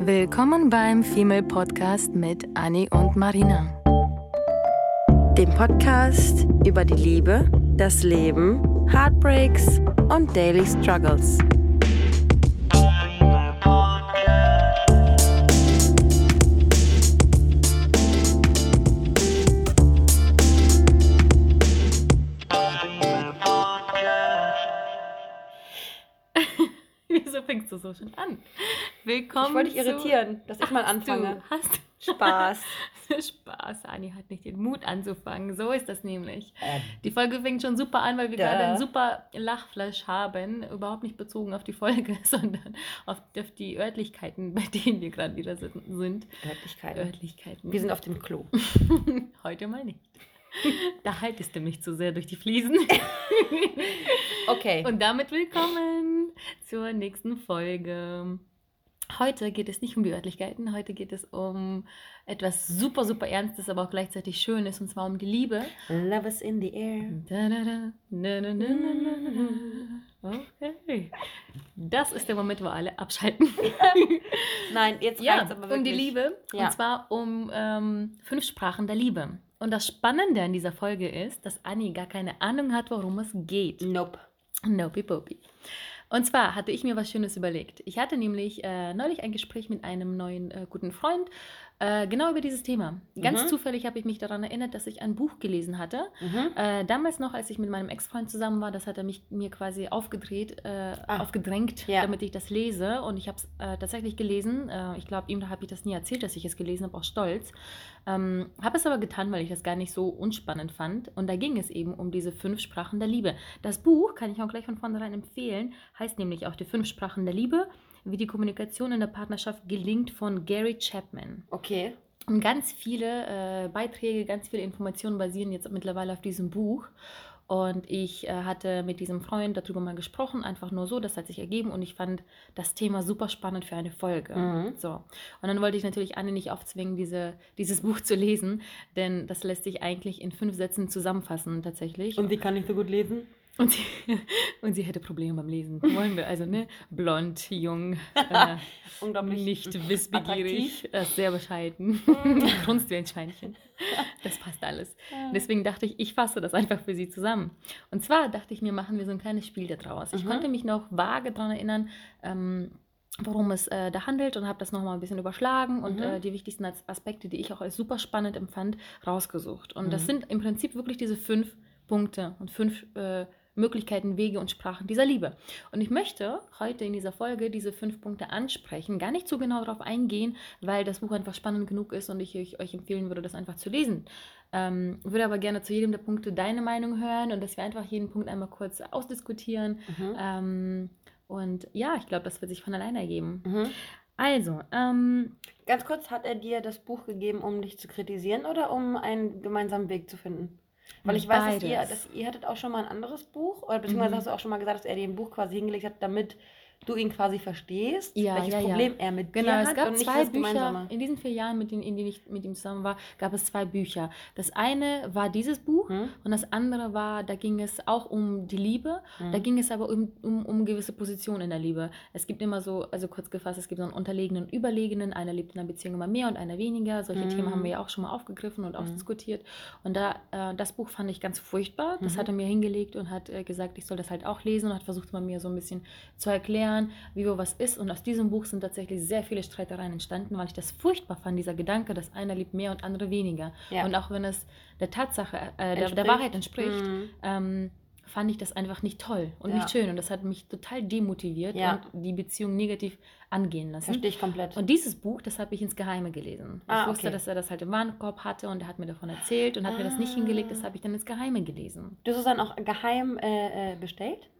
Willkommen beim Female Podcast mit Annie und Marina. Dem Podcast über die Liebe, das Leben, Heartbreaks und Daily Struggles. Wieso fängst du so schon an? Willkommen. Ich wollte dich irritieren, dass ich mal anfange. Du, hast du Spaß. Spaß. Anni hat nicht den Mut anzufangen. So ist das nämlich. Ähm. Die Folge fängt schon super an, weil wir gerade einen super Lachflash haben. Überhaupt nicht bezogen auf die Folge, sondern auf, auf die Örtlichkeiten, bei denen wir gerade wieder sind. sind. Örtlichkeiten. Örtlichkeiten. Wir sind auf dem Klo. Heute mal nicht. Da haltest du mich zu sehr durch die Fliesen. Okay. Und damit willkommen zur nächsten Folge. Heute geht es nicht um die Örtlichkeiten, heute geht es um etwas super, super Ernstes, aber auch gleichzeitig Schönes, und zwar um die Liebe. Love is in the air. Da, da, da. Okay. Das ist der Moment, wo alle abschalten. Nein, jetzt Ja, aber wirklich. um die Liebe. Ja. Und zwar um ähm, fünf Sprachen der Liebe. Und das Spannende an dieser Folge ist, dass Anni gar keine Ahnung hat, worum es geht. Nope. Nopi Popi. Und zwar hatte ich mir was Schönes überlegt. Ich hatte nämlich äh, neulich ein Gespräch mit einem neuen äh, guten Freund, äh, genau über dieses Thema. Ganz Mhm. zufällig habe ich mich daran erinnert, dass ich ein Buch gelesen hatte. Mhm. Äh, damals noch, als ich mit meinem Ex-Freund zusammen war, das hat er mich, mir quasi aufgedreht, äh, Ah. aufgedrängt, Ja. damit ich das lese. Und ich habe es äh, tatsächlich gelesen. Äh, ich glaube, ihm habe ich das nie erzählt, dass ich es gelesen habe, auch stolz. Ähm, habe es aber getan, weil ich das gar nicht so unspannend fand. Und da ging es eben um diese fünf Sprachen der Liebe. Das Buch, kann ich auch gleich von vornherein empfehlen, heißt nämlich auch die fünf Sprachen der Liebe, wie die Kommunikation in der Partnerschaft gelingt von Gary Chapman. Okay. Und ganz viele äh, Beiträge, ganz viele Informationen basieren jetzt mittlerweile auf diesem Buch. Und ich äh, hatte mit diesem Freund darüber mal gesprochen, einfach nur so, das hat sich ergeben und ich fand das Thema super spannend für eine Folge. Mhm. So. Und dann wollte ich natürlich Anne nicht aufzwingen, diese, dieses Buch zu lesen, denn das lässt sich eigentlich in fünf Sätzen zusammenfassen tatsächlich. Und sie kann nicht so gut lesen? Und sie, und sie hätte Probleme beim Lesen. Wollen wir also, ne? Blond, jung, äh, Unglaublich. nicht wissbegierig, äh, sehr bescheiden, grunzt wie ein Schweinchen. Das passt alles. Deswegen dachte ich, ich fasse das einfach für Sie zusammen. Und zwar dachte ich mir, machen wir so ein kleines Spiel daraus. Ich Mhm. konnte mich noch vage daran erinnern, ähm, worum es äh, da handelt und habe das nochmal ein bisschen überschlagen und Mhm. äh, die wichtigsten As- Aspekte, die ich auch als super spannend empfand, rausgesucht. Und das Mhm. sind im Prinzip wirklich diese fünf Punkte und fünf äh, Möglichkeiten, Wege und Sprachen dieser Liebe. Und ich möchte heute in dieser Folge diese fünf Punkte ansprechen, gar nicht so genau darauf eingehen, weil das Buch einfach spannend genug ist und ich euch, euch empfehlen würde, das einfach zu lesen. Ähm, würde aber gerne zu jedem der Punkte deine Meinung hören und dass wir einfach jeden Punkt einmal kurz ausdiskutieren. Mhm. Ähm, und ja, ich glaube, das wird sich von alleine ergeben. Mhm. Also, ähm, Ganz kurz, hat er dir das Buch gegeben, um dich zu kritisieren oder um einen gemeinsamen Weg zu finden? Weil ich weiß, dass ihr, dass ihr hattet auch schon mal ein anderes Buch, oder beziehungsweise Mhm. hast du auch schon mal gesagt, dass er dir ein Buch quasi hingelegt hat, damit du ihn quasi verstehst, Ja, welches ja, ja. Problem er mit Genau, dir es hat gab und nicht zwei Bücher. Gemeinsame. In diesen vier Jahren, mit denen, in denen ich mit ihm zusammen war, gab es zwei Bücher. Das eine war dieses Buch Hm? und das andere war, da ging es auch um die Liebe. Hm. Da ging es aber um, um, um gewisse Positionen in der Liebe. Es gibt immer so, also kurz gefasst, es gibt so einen unterlegenen und überlegenen. Einer lebt in einer Beziehung immer mehr und einer weniger. Solche Mhm. Themen haben wir ja auch schon mal aufgegriffen und Mhm. ausdiskutiert. Und da, äh, das Buch fand ich ganz furchtbar. Das Mhm. hat er mir hingelegt und hat äh, gesagt, ich soll das halt auch lesen und hat versucht, mal mir so ein bisschen zu erklären, wie wo was ist. Und aus diesem Buch sind tatsächlich sehr viele Streitereien entstanden, weil ich das furchtbar fand, dieser Gedanke, dass einer liebt mehr und andere weniger. Ja. Und auch wenn es der Tatsache, äh, der, der. Wahrheit entspricht, Mhm. ähm, fand ich das einfach nicht toll und Ja. nicht schön. Und das hat mich total demotiviert Ja. und die Beziehung negativ angehen lassen. Verstehe ich komplett. Und dieses Buch, das habe ich ins Geheime gelesen. Ah, ich wusste, okay. dass er das halt im Warenkorb hatte und er hat mir davon erzählt und hat mir das nicht Ah. hingelegt, das habe ich dann ins Geheime gelesen. du hast es dann auch geheim äh, äh, bestellt?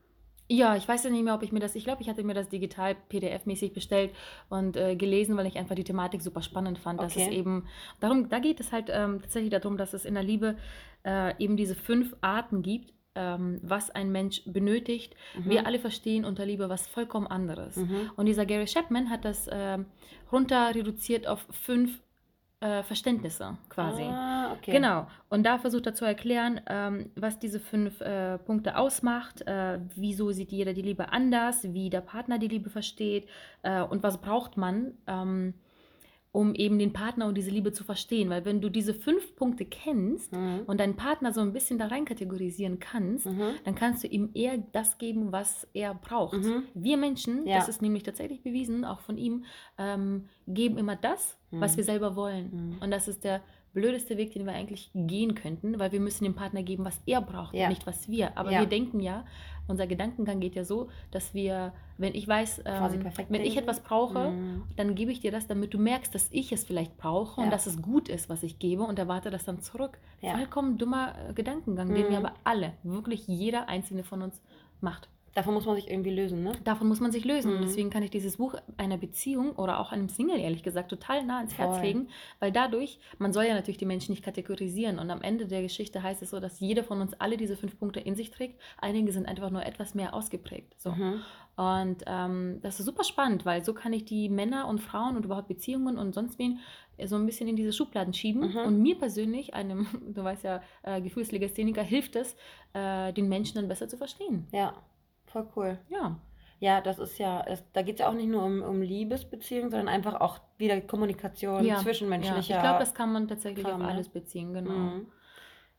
Ja, ich weiß ja nicht mehr, ob ich mir das, ich glaube, ich hatte mir das digital PDF-mäßig bestellt und äh, gelesen, weil ich einfach die Thematik super spannend fand, dass es Okay. eben, darum, da geht es halt ähm, tatsächlich darum, dass es in der Liebe äh, eben diese fünf Arten gibt, ähm, was ein Mensch benötigt. Mhm. Wir alle verstehen unter Liebe was vollkommen anderes. Mhm. Und dieser Gary Chapman hat das ähm, runter reduziert auf fünf äh, Verständnisse quasi. Ah, okay. Genau. Und da versucht er zu erklären, ähm, was diese fünf äh, Punkte ausmacht, äh, wieso sieht jeder die Liebe anders, wie der Partner die Liebe versteht äh, und was braucht man, ähm, um eben den Partner und diese Liebe zu verstehen. Weil wenn du diese fünf Punkte kennst Mhm. und deinen Partner so ein bisschen da rein kategorisieren kannst, Mhm. dann kannst du ihm eher das geben, was er braucht. Mhm. Wir Menschen, Ja. das ist nämlich tatsächlich bewiesen, auch von ihm, ähm, geben immer das, was Mhm. wir selber wollen. Mhm. Und das ist der blödeste Weg, den wir eigentlich gehen könnten, weil wir müssen dem Partner geben, was er braucht Ja. und nicht was wir. Aber Ja. wir denken ja, unser Gedankengang geht ja so, dass wir, wenn ich weiß, ähm, wenn ich etwas brauche, Mhm. dann gebe ich dir das, damit du merkst, dass ich es vielleicht brauche und Ja. dass es gut ist, was ich gebe und erwarte das dann zurück. Vollkommen dummer äh, Gedankengang, den wir Mhm. aber alle, wirklich jeder einzelne von uns macht. Davon muss man sich irgendwie lösen, ne? Davon muss man sich lösen. Mhm. deswegen kann ich dieses Buch einer Beziehung oder auch einem Single, ehrlich gesagt, total nah ins Herz Voll. legen, weil dadurch, man soll ja natürlich die Menschen nicht kategorisieren. Und am Ende der Geschichte heißt es so, dass jeder von uns alle diese fünf Punkte in sich trägt. Einige sind einfach nur etwas mehr ausgeprägt. So. Mhm. Und ähm, das ist super spannend, weil so kann ich die Männer und Frauen und überhaupt Beziehungen und sonst wen so ein bisschen in diese Schubladen schieben. Mhm. Und mir persönlich, einem, du weißt ja, äh, Gefühlslegastheniker, hilft es, äh, den Menschen dann besser zu verstehen. Ja, voll cool. Ja. Ja, das ist ja, es, da geht es ja auch nicht nur um, um Liebesbeziehungen, sondern einfach auch wieder Kommunikation, Ja, zwischenmenschlicher. Ja, ich glaube, das kann man tatsächlich Kram, auf ne? alles beziehen, genau. Mhm.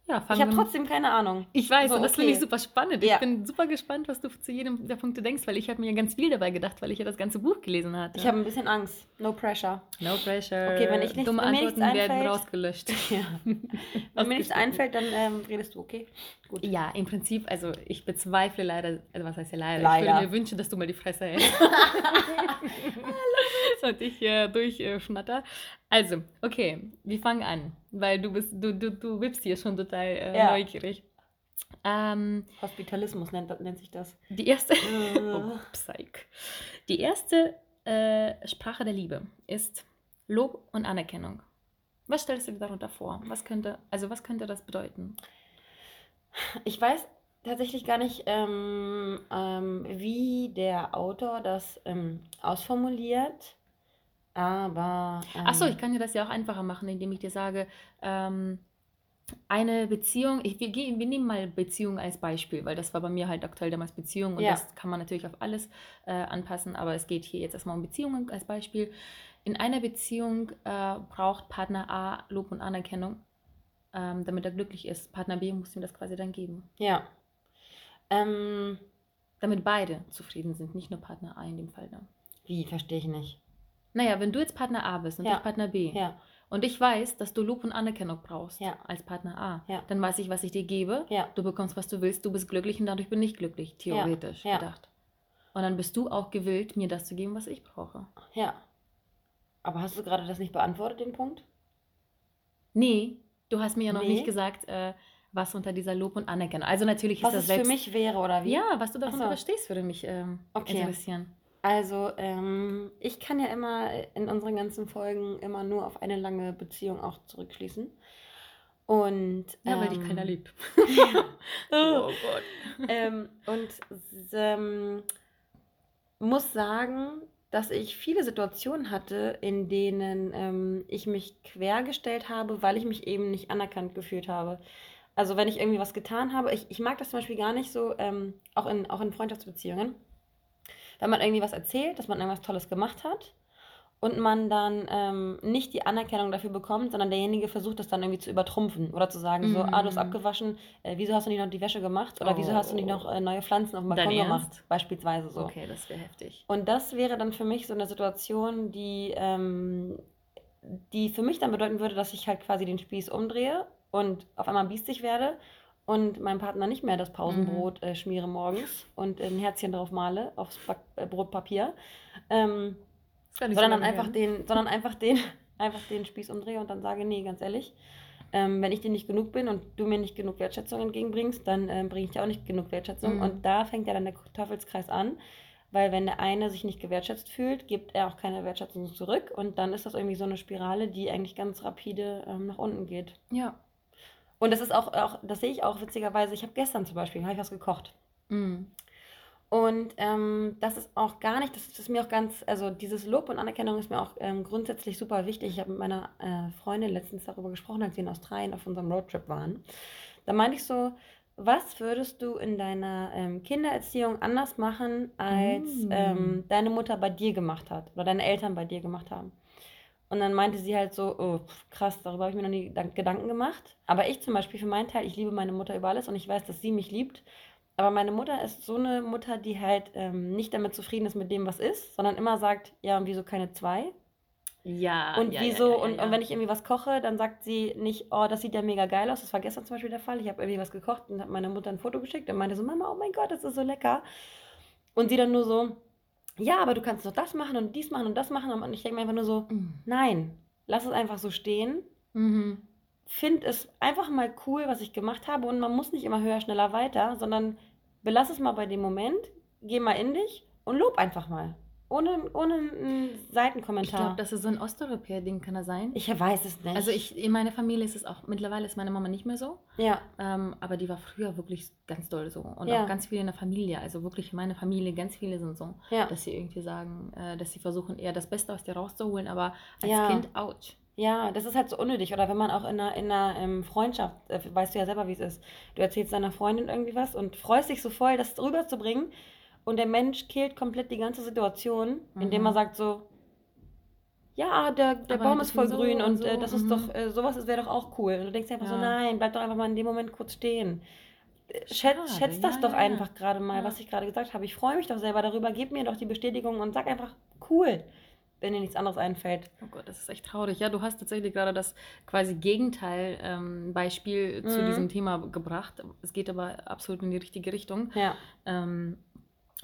Ja, Ich habe trotzdem keine Ahnung. Ich weiß, So, und das finde ich super spannend. Ja. Ich bin super gespannt, was du zu jedem der Punkte denkst, weil ich habe mir ganz viel dabei gedacht, weil ich ja das ganze Buch gelesen hatte. Ich habe ein bisschen Angst. No pressure. no pressure. Okay, wenn ich nicht- Dumme Antworten werden einfällt- rausgelöscht. Ja. Wenn mir nichts einfällt, dann ähm, redest du, okay? Gut. Ja, im Prinzip, also ich bezweifle leider, also was heißt ja leider? Ich Leider. würde mir wünschen, dass du mal die Fresse hältst. und ich äh, durchschnatter. Also, okay, wir fangen an, weil du bist, du, du, du wippst hier schon total äh, Ja. neugierig. Ähm, Hospitalismus nennt, nennt sich das. die erste, Äh. oh, Psych. Die erste äh, Sprache der Liebe ist Lob und Anerkennung. Was stellst du dir darunter vor? Was könnte, also was könnte das bedeuten? Ich weiß tatsächlich gar nicht, ähm, ähm, wie der Autor das ähm, ausformuliert, aber. Ähm, Achso, ich kann dir das ja auch einfacher machen, indem ich dir sage, ähm, eine Beziehung, ich, wir, wir nehmen mal Beziehung als Beispiel, weil das war bei mir halt aktuell damals Beziehung und Ja. das kann man natürlich auf alles äh, anpassen, aber es geht hier jetzt erstmal um Beziehungen als Beispiel. In einer Beziehung äh, braucht Partner A Lob und Anerkennung, ähm, damit er glücklich ist. Partner B muss ihm das quasi dann geben. Ja. Ähm, Damit beide zufrieden sind, nicht nur Partner A in dem Fall. Ne? wie, verstehe ich nicht. Naja, wenn du jetzt Partner A bist und Ja. ich Partner B, Ja, Und ich weiß, dass du Lob und Anerkennung brauchst Ja. als Partner A. Dann weiß ich, was ich dir gebe. Du bekommst, was du willst. Du bist glücklich und dadurch bin ich glücklich, theoretisch gedacht. Und dann bist du auch gewillt, mir das zu geben, was ich brauche. ja. Aber hast du gerade das nicht beantwortet, den Punkt? Nee, du hast mir ja noch Nee. nicht gesagt, äh, was unter dieser Lob und Anerkennung. Also natürlich ist Was das es selbst. für mich wäre, oder wie? ja, was du darunter so. verstehst, würde mich ähm, Okay. interessieren. Also, ähm, ich kann ja immer in unseren ganzen Folgen immer nur auf eine lange Beziehung auch zurückschließen. Und Ja, weil ähm, dich keiner liebt. Oh. Gott. ähm, und ähm, muss sagen, dass ich viele Situationen hatte, in denen ähm, ich mich quergestellt habe, weil ich mich eben nicht anerkannt gefühlt habe. Also wenn ich irgendwie was getan habe, ich, ich mag das zum Beispiel gar nicht so, ähm, auch, in, auch in Freundschaftsbeziehungen, wenn man irgendwie was erzählt, dass man irgendwas Tolles gemacht hat und man dann ähm, nicht die Anerkennung dafür bekommt, sondern derjenige versucht das dann irgendwie zu übertrumpfen oder zu sagen, so, ah, du hast Mhm. abgewaschen, äh, wieso hast du nicht noch die Wäsche gemacht oder wieso hast du nicht noch äh, neue Pflanzen auf dem Balkon gemacht, beispielsweise so. Okay, das wäre heftig. Und das wäre dann für mich so eine Situation, die, ähm, die für mich dann bedeuten würde, dass ich halt quasi den Spieß umdrehe und auf einmal biestig werde und meinem Partner nicht mehr das Pausenbrot äh, schmiere morgens und ein Herzchen drauf male aufs Back äh, Brotpapier, ähm, nicht so sondern dann einfach den, sondern einfach den, einfach den Spieß umdrehe und dann sage, nee, ganz ehrlich, ähm, wenn ich dir nicht genug bin und du mir nicht genug Wertschätzung entgegenbringst, dann ähm, bringe ich dir auch nicht genug Wertschätzung. Mhm. Und da fängt ja dann der Teufelskreis an, weil wenn der eine sich nicht gewertschätzt fühlt, gibt er auch keine Wertschätzung zurück und dann ist das irgendwie so eine Spirale, die eigentlich ganz rapide ähm, nach unten geht. Ja. Und das ist auch, auch das sehe ich auch witzigerweise, ich habe gestern zum Beispiel, habe ich was gekocht. Mhm. Und ähm, das ist auch gar nicht, das ist mir auch ganz, also dieses Lob und Anerkennung ist mir auch ähm, grundsätzlich super wichtig. Ich habe mit meiner äh, Freundin letztens darüber gesprochen, als wir in Australien auf unserem Roadtrip waren. Da meinte ich so, was würdest du in deiner ähm, Kindererziehung anders machen, als Mm. ähm, deine Mutter bei dir gemacht hat oder deine Eltern bei dir gemacht haben? Und dann meinte sie halt so, oh, krass, darüber habe ich mir noch nie Gedank- Gedanken gemacht. Aber ich zum Beispiel für meinen Teil, ich liebe meine Mutter über alles und ich weiß, dass sie mich liebt. Aber meine Mutter ist so eine Mutter, die halt ähm, nicht damit zufrieden ist mit dem, was ist, sondern immer sagt, ja, und wieso keine zwei? Ja, Und ja, wieso, ja, ja, und, und wenn ich irgendwie was koche, dann sagt sie nicht, oh, das sieht ja mega geil aus. Das war gestern zum Beispiel der Fall. Ich habe irgendwie was gekocht und habe meiner Mutter ein Foto geschickt und meinte so, Mama, oh mein Gott, das ist so lecker. Und sie dann nur so, ja, aber du kannst doch das machen und dies machen und das machen. Und ich denke mir einfach nur so, Mm. nein, lass es einfach so stehen. Mhm. Find es einfach mal cool, was ich gemacht habe und man muss nicht immer höher, schneller, weiter, sondern belass es mal bei dem Moment, geh mal in dich und lob einfach mal. Ohne, ohne einen Ich Seitenkommentar. glaube, das ist so ein Osteuropäer-Ding, kann das sein? Ich weiß es nicht. Also ich, in meiner Familie ist es auch, mittlerweile ist meine Mama nicht mehr so, Ja, ähm, aber die war früher wirklich ganz doll so. Und Ja. auch ganz viele in der Familie, also wirklich in meiner Familie, ganz viele sind so, ja, dass sie irgendwie sagen, äh, dass sie versuchen, eher das Beste aus dir rauszuholen, aber als Ja. Kind, ouch. ja, das ist halt so unnötig. Oder wenn man auch in einer, in einer ähm, Freundschaft, äh, weißt du ja selber, wie es ist. Du erzählst deiner Freundin irgendwie was und freust dich so voll, das rüberzubringen. Und der Mensch killt komplett die ganze Situation, indem Mhm. er sagt so, ja, der, der Aber Baum ist voll so grün und und äh, so, das ist mhm. doch, äh, sowas wäre doch auch cool. Und du denkst einfach so, Ja. nein, bleib doch einfach mal in dem Moment kurz stehen. Äh, Schätz, schätz das ja, doch ja, einfach gerade mal, was ich gerade gesagt habe. Ich freue mich doch selber darüber. Gib mir doch die Bestätigung und sag einfach cool, wenn dir nichts anderes einfällt. Oh Gott, das ist echt traurig. Ja, du hast tatsächlich gerade das quasi Gegenteil ähm, Beispiel zu Mhm. diesem Thema gebracht. Es geht aber absolut in die richtige Richtung. Ja, Ähm,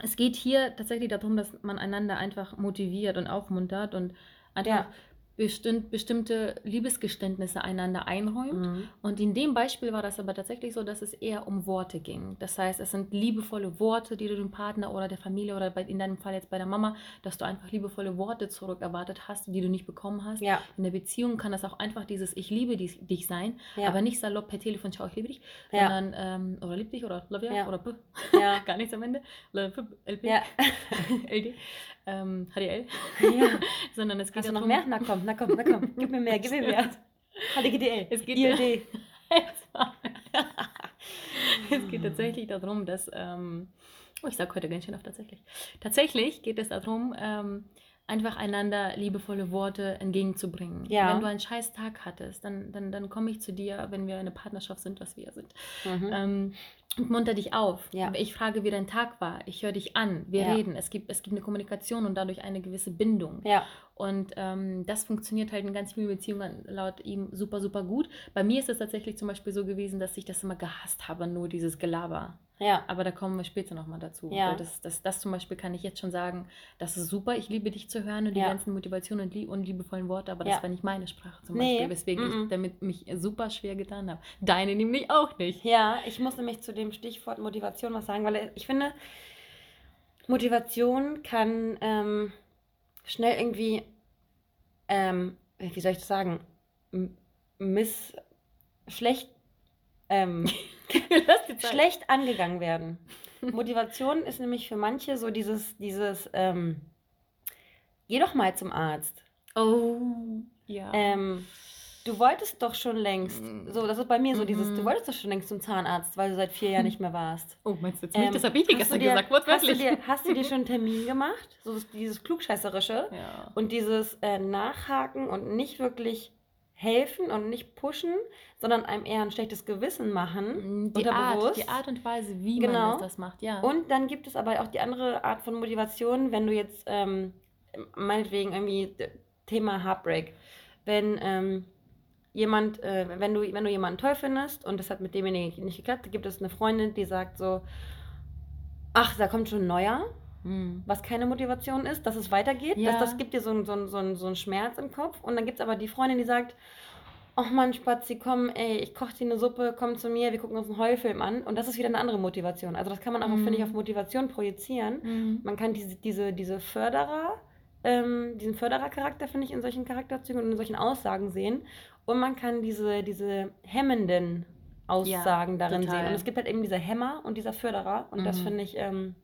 es geht hier tatsächlich darum, dass man einander einfach motiviert und aufmuntert und einfach Ja. Bestimmt, bestimmte Liebesgeständnisse einander einräumt. Mhm. Und in dem Beispiel war das aber tatsächlich so, dass es eher um Worte ging. Das heißt, es sind liebevolle Worte, die du dem Partner oder der Familie oder bei, in deinem Fall jetzt bei der Mama, dass du einfach liebevolle Worte zurück erwartet hast, die du nicht bekommen hast. ja, In der Beziehung kann das auch einfach dieses Ich liebe dich, sein, ja, aber nicht salopp per Telefon, schau, ich liebe dich, Ja. sondern ähm, oder lieb dich oder love you Ja. oder ja, gar nichts am Ende, LP, LP, ja. LD, ähm, HDL, ja. sondern es geht Hast du noch darum, mehr? Na komm, na komm, na komm. Gib mir mehr, gib mir mehr. HDGDL. Es geht ILD. es geht tatsächlich darum, dass, ähm, oh, ich sage heute ganz schön oft tatsächlich. Tatsächlich geht es darum, ähm, einfach einander liebevolle Worte entgegenzubringen. Ja. Wenn du einen scheiß Tag hattest, dann, dann, dann komme ich zu dir, wenn wir eine Partnerschaft sind, was wir sind. Mhm. Ähm, und munter dich auf. Ja. Ich frage, wie dein Tag war. Ich höre dich an. Wir Ja. reden. Es gibt, es gibt eine Kommunikation und dadurch eine gewisse Bindung. Ja, Und ähm, das funktioniert halt in ganz vielen Beziehungen laut ihm super, super gut. Bei mir ist es tatsächlich zum Beispiel so gewesen, dass ich das immer gehasst habe, nur dieses Gelaber. ja, Aber da kommen wir später nochmal dazu. Ja. Weil Das, das, das zum Beispiel kann ich jetzt schon sagen, das ist super, ich liebe dich zu hören und die Ja. ganzen Motivationen und, lie und liebevollen Worte, aber Ja. das war nicht meine Sprache zum Nee, Beispiel, weswegen mm-mm. ich damit mich super schwer getan habe. Deine nämlich auch nicht. ja. Ich muss nämlich zu dem Stichwort Motivation was sagen, weil ich finde, Motivation kann ähm, schnell irgendwie, ähm, wie soll ich das sagen, miss, schlecht, ähm, schlecht angegangen werden. Motivation ist nämlich für manche so dieses, dieses, ähm, geh doch mal zum Arzt. Oh, ja. Du wolltest doch schon längst, Mm. so, das ist bei mir so dieses, du wolltest doch schon längst zum Zahnarzt, weil du seit vier Jahren nicht mehr warst. oh, meinst du jetzt nicht? Ähm, das habe ich dir hast gestern du dir, gesagt, hast du, wortwörtlich. dir, hast du dir schon einen Termin gemacht? So das- dieses Klugscheißerische ja. und dieses äh, Nachhaken und nicht wirklich helfen und nicht pushen, sondern einem eher ein schlechtes Gewissen machen. Mm, Die Art, die Art und Weise, wie Genau. man das, macht, ja. Und dann gibt es aber auch die andere Art von Motivation, wenn du jetzt, ähm, meinetwegen irgendwie Thema Heartbreak, wenn ähm, jemand, äh, wenn du, wenn du jemanden toll findest und das hat mit demjenigen nicht geklappt, gibt es eine Freundin, die sagt so, ach, da kommt schon ein neuer, Mm. was keine Motivation ist, dass es weitergeht, Ja. das, das gibt dir so, einen- so, so, so einen Schmerz im Kopf und dann gibt es aber die Freundin, die sagt, ach Mann, Spazi, komm, ey, ich koche dir eine Suppe, komm zu mir, wir gucken uns einen Heulfilm an und das ist wieder eine andere Motivation. Also das kann man auch, Mhm. finde ich, auf Motivation projizieren. Mm. Man kann diese, diese, diese Förderer, ähm, diesen Förderercharakter, finde ich, in solchen Charakterzügen und in solchen Aussagen sehen. Und man kann diese, diese hemmenden Aussagen darin total. sehen. Und es gibt halt eben diese Hämmer und dieser Förderer. Und das Mhm. finde ich, ähm,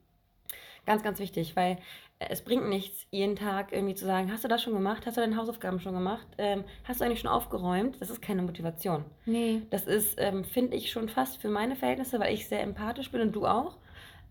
Ganz, ganz wichtig, weil äh, es bringt nichts, jeden Tag irgendwie zu sagen, hast du das schon gemacht? Hast du deine Hausaufgaben schon gemacht? Ähm, hast du eigentlich schon aufgeräumt? Das ist keine Motivation. Nee. Das ist, ähm, finde ich, schon fast für meine Verhältnisse, weil ich sehr empathisch bin und du auch,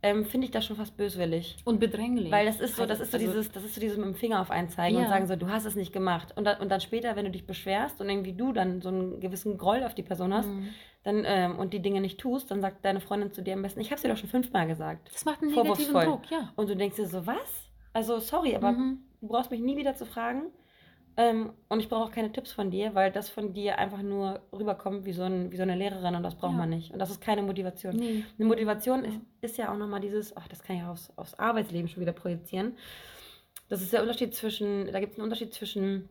ähm, finde ich das schon fast böswillig. Und bedränglich. Weil das ist so, das Also- ist so also- dieses, das ist so dieses mit dem Finger auf einen zeigen Ja. und sagen so, du hast es nicht gemacht. Und dann, und dann später, wenn du dich beschwerst und irgendwie du dann so einen gewissen Groll auf die Person hast, Mhm. dann ähm, und die Dinge nicht tust, dann sagt deine Freundin zu dir am besten, ich habe es dir doch schon fünfmal gesagt. Das macht einen negativen. Druck, ja. Und du denkst dir so, was? Also sorry, aber Mhm. du brauchst mich nie wieder zu fragen. Ähm, und ich brauche auch keine Tipps von dir, weil das von dir einfach nur rüberkommt wie so, ein, wie so eine Lehrerin und das braucht Ja. man nicht. Und das ist keine Motivation. Nee. Eine Motivation Ja. ist, ist ja auch nochmal dieses, ach, das kann ich aufs, aufs Arbeitsleben schon wieder projizieren. Das ist der Unterschied zwischen, da gibt es einen Unterschied zwischen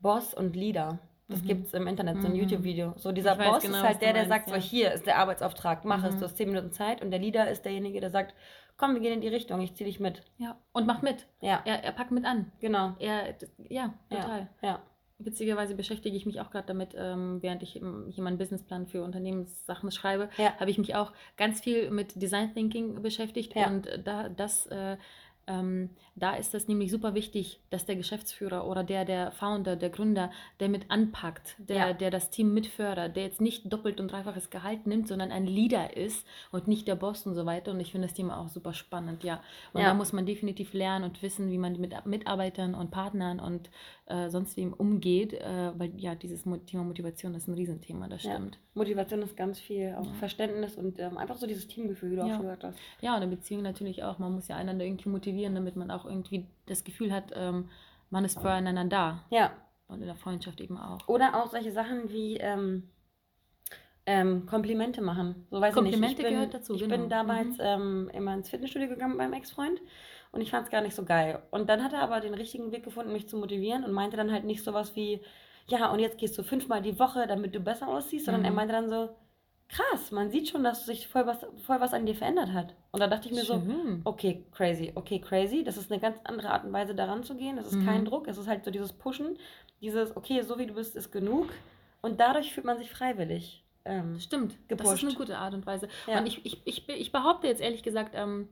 Boss und Leader. Das Mhm. gibt es im Internet, so ein Mhm. YouTube-Video. So dieser Boss genau, ist halt der, der meinst, sagt, ja. so hier ist der Arbeitsauftrag, mach es, Mhm. du hast 10 Minuten Zeit. Und der Leader ist derjenige, der sagt, komm, wir gehen in die Richtung, ich zieh dich mit. Ja. Und macht mit. Ja, Er, er packt mit an. genau. Er, ja, total. Ja, Witzigerweise beschäftige ich mich auch gerade damit, ähm, während ich im- hier meinen Businessplan für Unternehmenssachen schreibe, Ja. habe ich mich auch ganz viel mit Design Thinking beschäftigt. Ja. Und da, das, äh, ähm, da ist das nämlich super wichtig, dass der Geschäftsführer oder der, der Founder, der Gründer, der mit anpackt, der, Ja. der das Team mitfördert, der jetzt nicht doppelt und dreifaches Gehalt nimmt, sondern ein Leader ist und nicht der Boss und so weiter. Und ich finde das Thema auch super spannend, ja. Und Ja. da muss man definitiv lernen und wissen, wie man mit Mitarbeitern und Partnern und äh, sonst wem umgeht, äh, weil ja, dieses Mo Thema Motivation ist ein Riesenthema, das Ja. stimmt. Motivation ist ganz viel, auch Ja. Verständnis und ähm, einfach so dieses Teamgefühl, wie du Ja. auch schon gesagt hast. Ja, und in Beziehung natürlich auch. Man muss ja einander irgendwie motivieren, damit man auch irgendwie das Gefühl hat, ähm, man ist füreinander da. Ja, Und in der Freundschaft eben auch. Oder auch solche Sachen wie ähm, ähm, Komplimente machen. So weiß Komplimente ich nicht. Ich bin, gehört dazu, Ich genau. bin damals ähm, immer ins Fitnessstudio gegangen mit meinem Ex-Freund und ich fand es gar nicht so geil. Und dann hat er aber den richtigen Weg gefunden, mich zu motivieren und meinte dann halt nicht sowas wie, ja, und jetzt gehst du fünfmal die Woche, damit du besser aussiehst, sondern Mhm. er meinte dann so, krass, man sieht schon, dass sich voll was, voll was an dir verändert hat. Und da dachte ich mir so, Schön. okay, crazy, okay, crazy. Das ist eine ganz andere Art und Weise, daran zu gehen. Das ist Mhm. kein Druck, es ist halt so dieses Pushen, dieses, okay, so wie du bist, ist genug. Und dadurch fühlt man sich freiwillig. Ähm, Stimmt, das ist eine gepusht. gute Art und Weise. Ja. Und ich, ich, ich, ich behaupte jetzt ehrlich gesagt, ähm,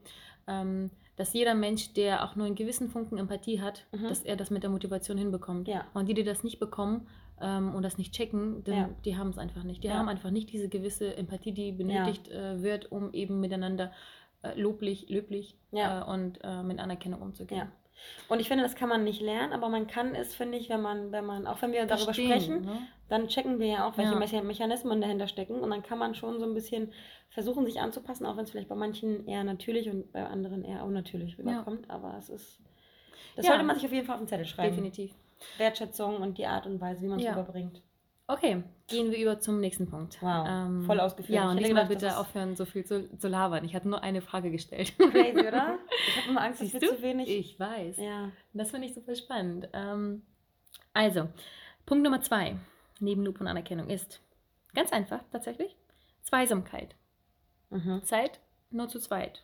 ähm, dass jeder Mensch, der auch nur einen gewissen Funken Empathie hat, Mhm. dass er das mit der Motivation hinbekommt. Ja. Und die, die das nicht bekommen ähm, und das nicht checken, dann, Ja. die haben es einfach nicht. Die Ja. haben einfach nicht diese gewisse Empathie, die benötigt äh, wird, um eben miteinander äh, loblich, löblich äh, und äh, mit Anerkennung umzugehen. Ja. Und ich finde, das kann man nicht lernen, aber man kann es, finde ich, wenn man, wenn man, auch wenn wir darüber Verstehen, sprechen, Ne? dann checken wir ja auch, welche Ja. Mecha- Mechanismen dahinter stecken. Und dann kann man schon so ein bisschen versuchen, sich anzupassen, auch wenn es vielleicht bei manchen eher natürlich und bei anderen eher unnatürlich rüberkommt. Aber es ist. Das Ja. sollte man sich auf jeden Fall auf den Zettel schreiben. Definitiv. Wertschätzung und die Art und Weise, wie man es Ja. Okay, gehen wir über zum nächsten Punkt. Ähm, Wow, voll ausgeführt. Ja, und gedacht, das bitte aufhören, so viel zu, zu labern. Ich hatte nur eine Frage gestellt. Crazy, oder? Ich habe immer Angst, dass Siehst wir du? zu wenig. Ich weiß. Ja. Das finde ich super spannend. Ähm, also, Punkt Nummer zwei neben Lob und Anerkennung ist ganz einfach tatsächlich Zweisamkeit. Mhm. Zeit nur zu zweit.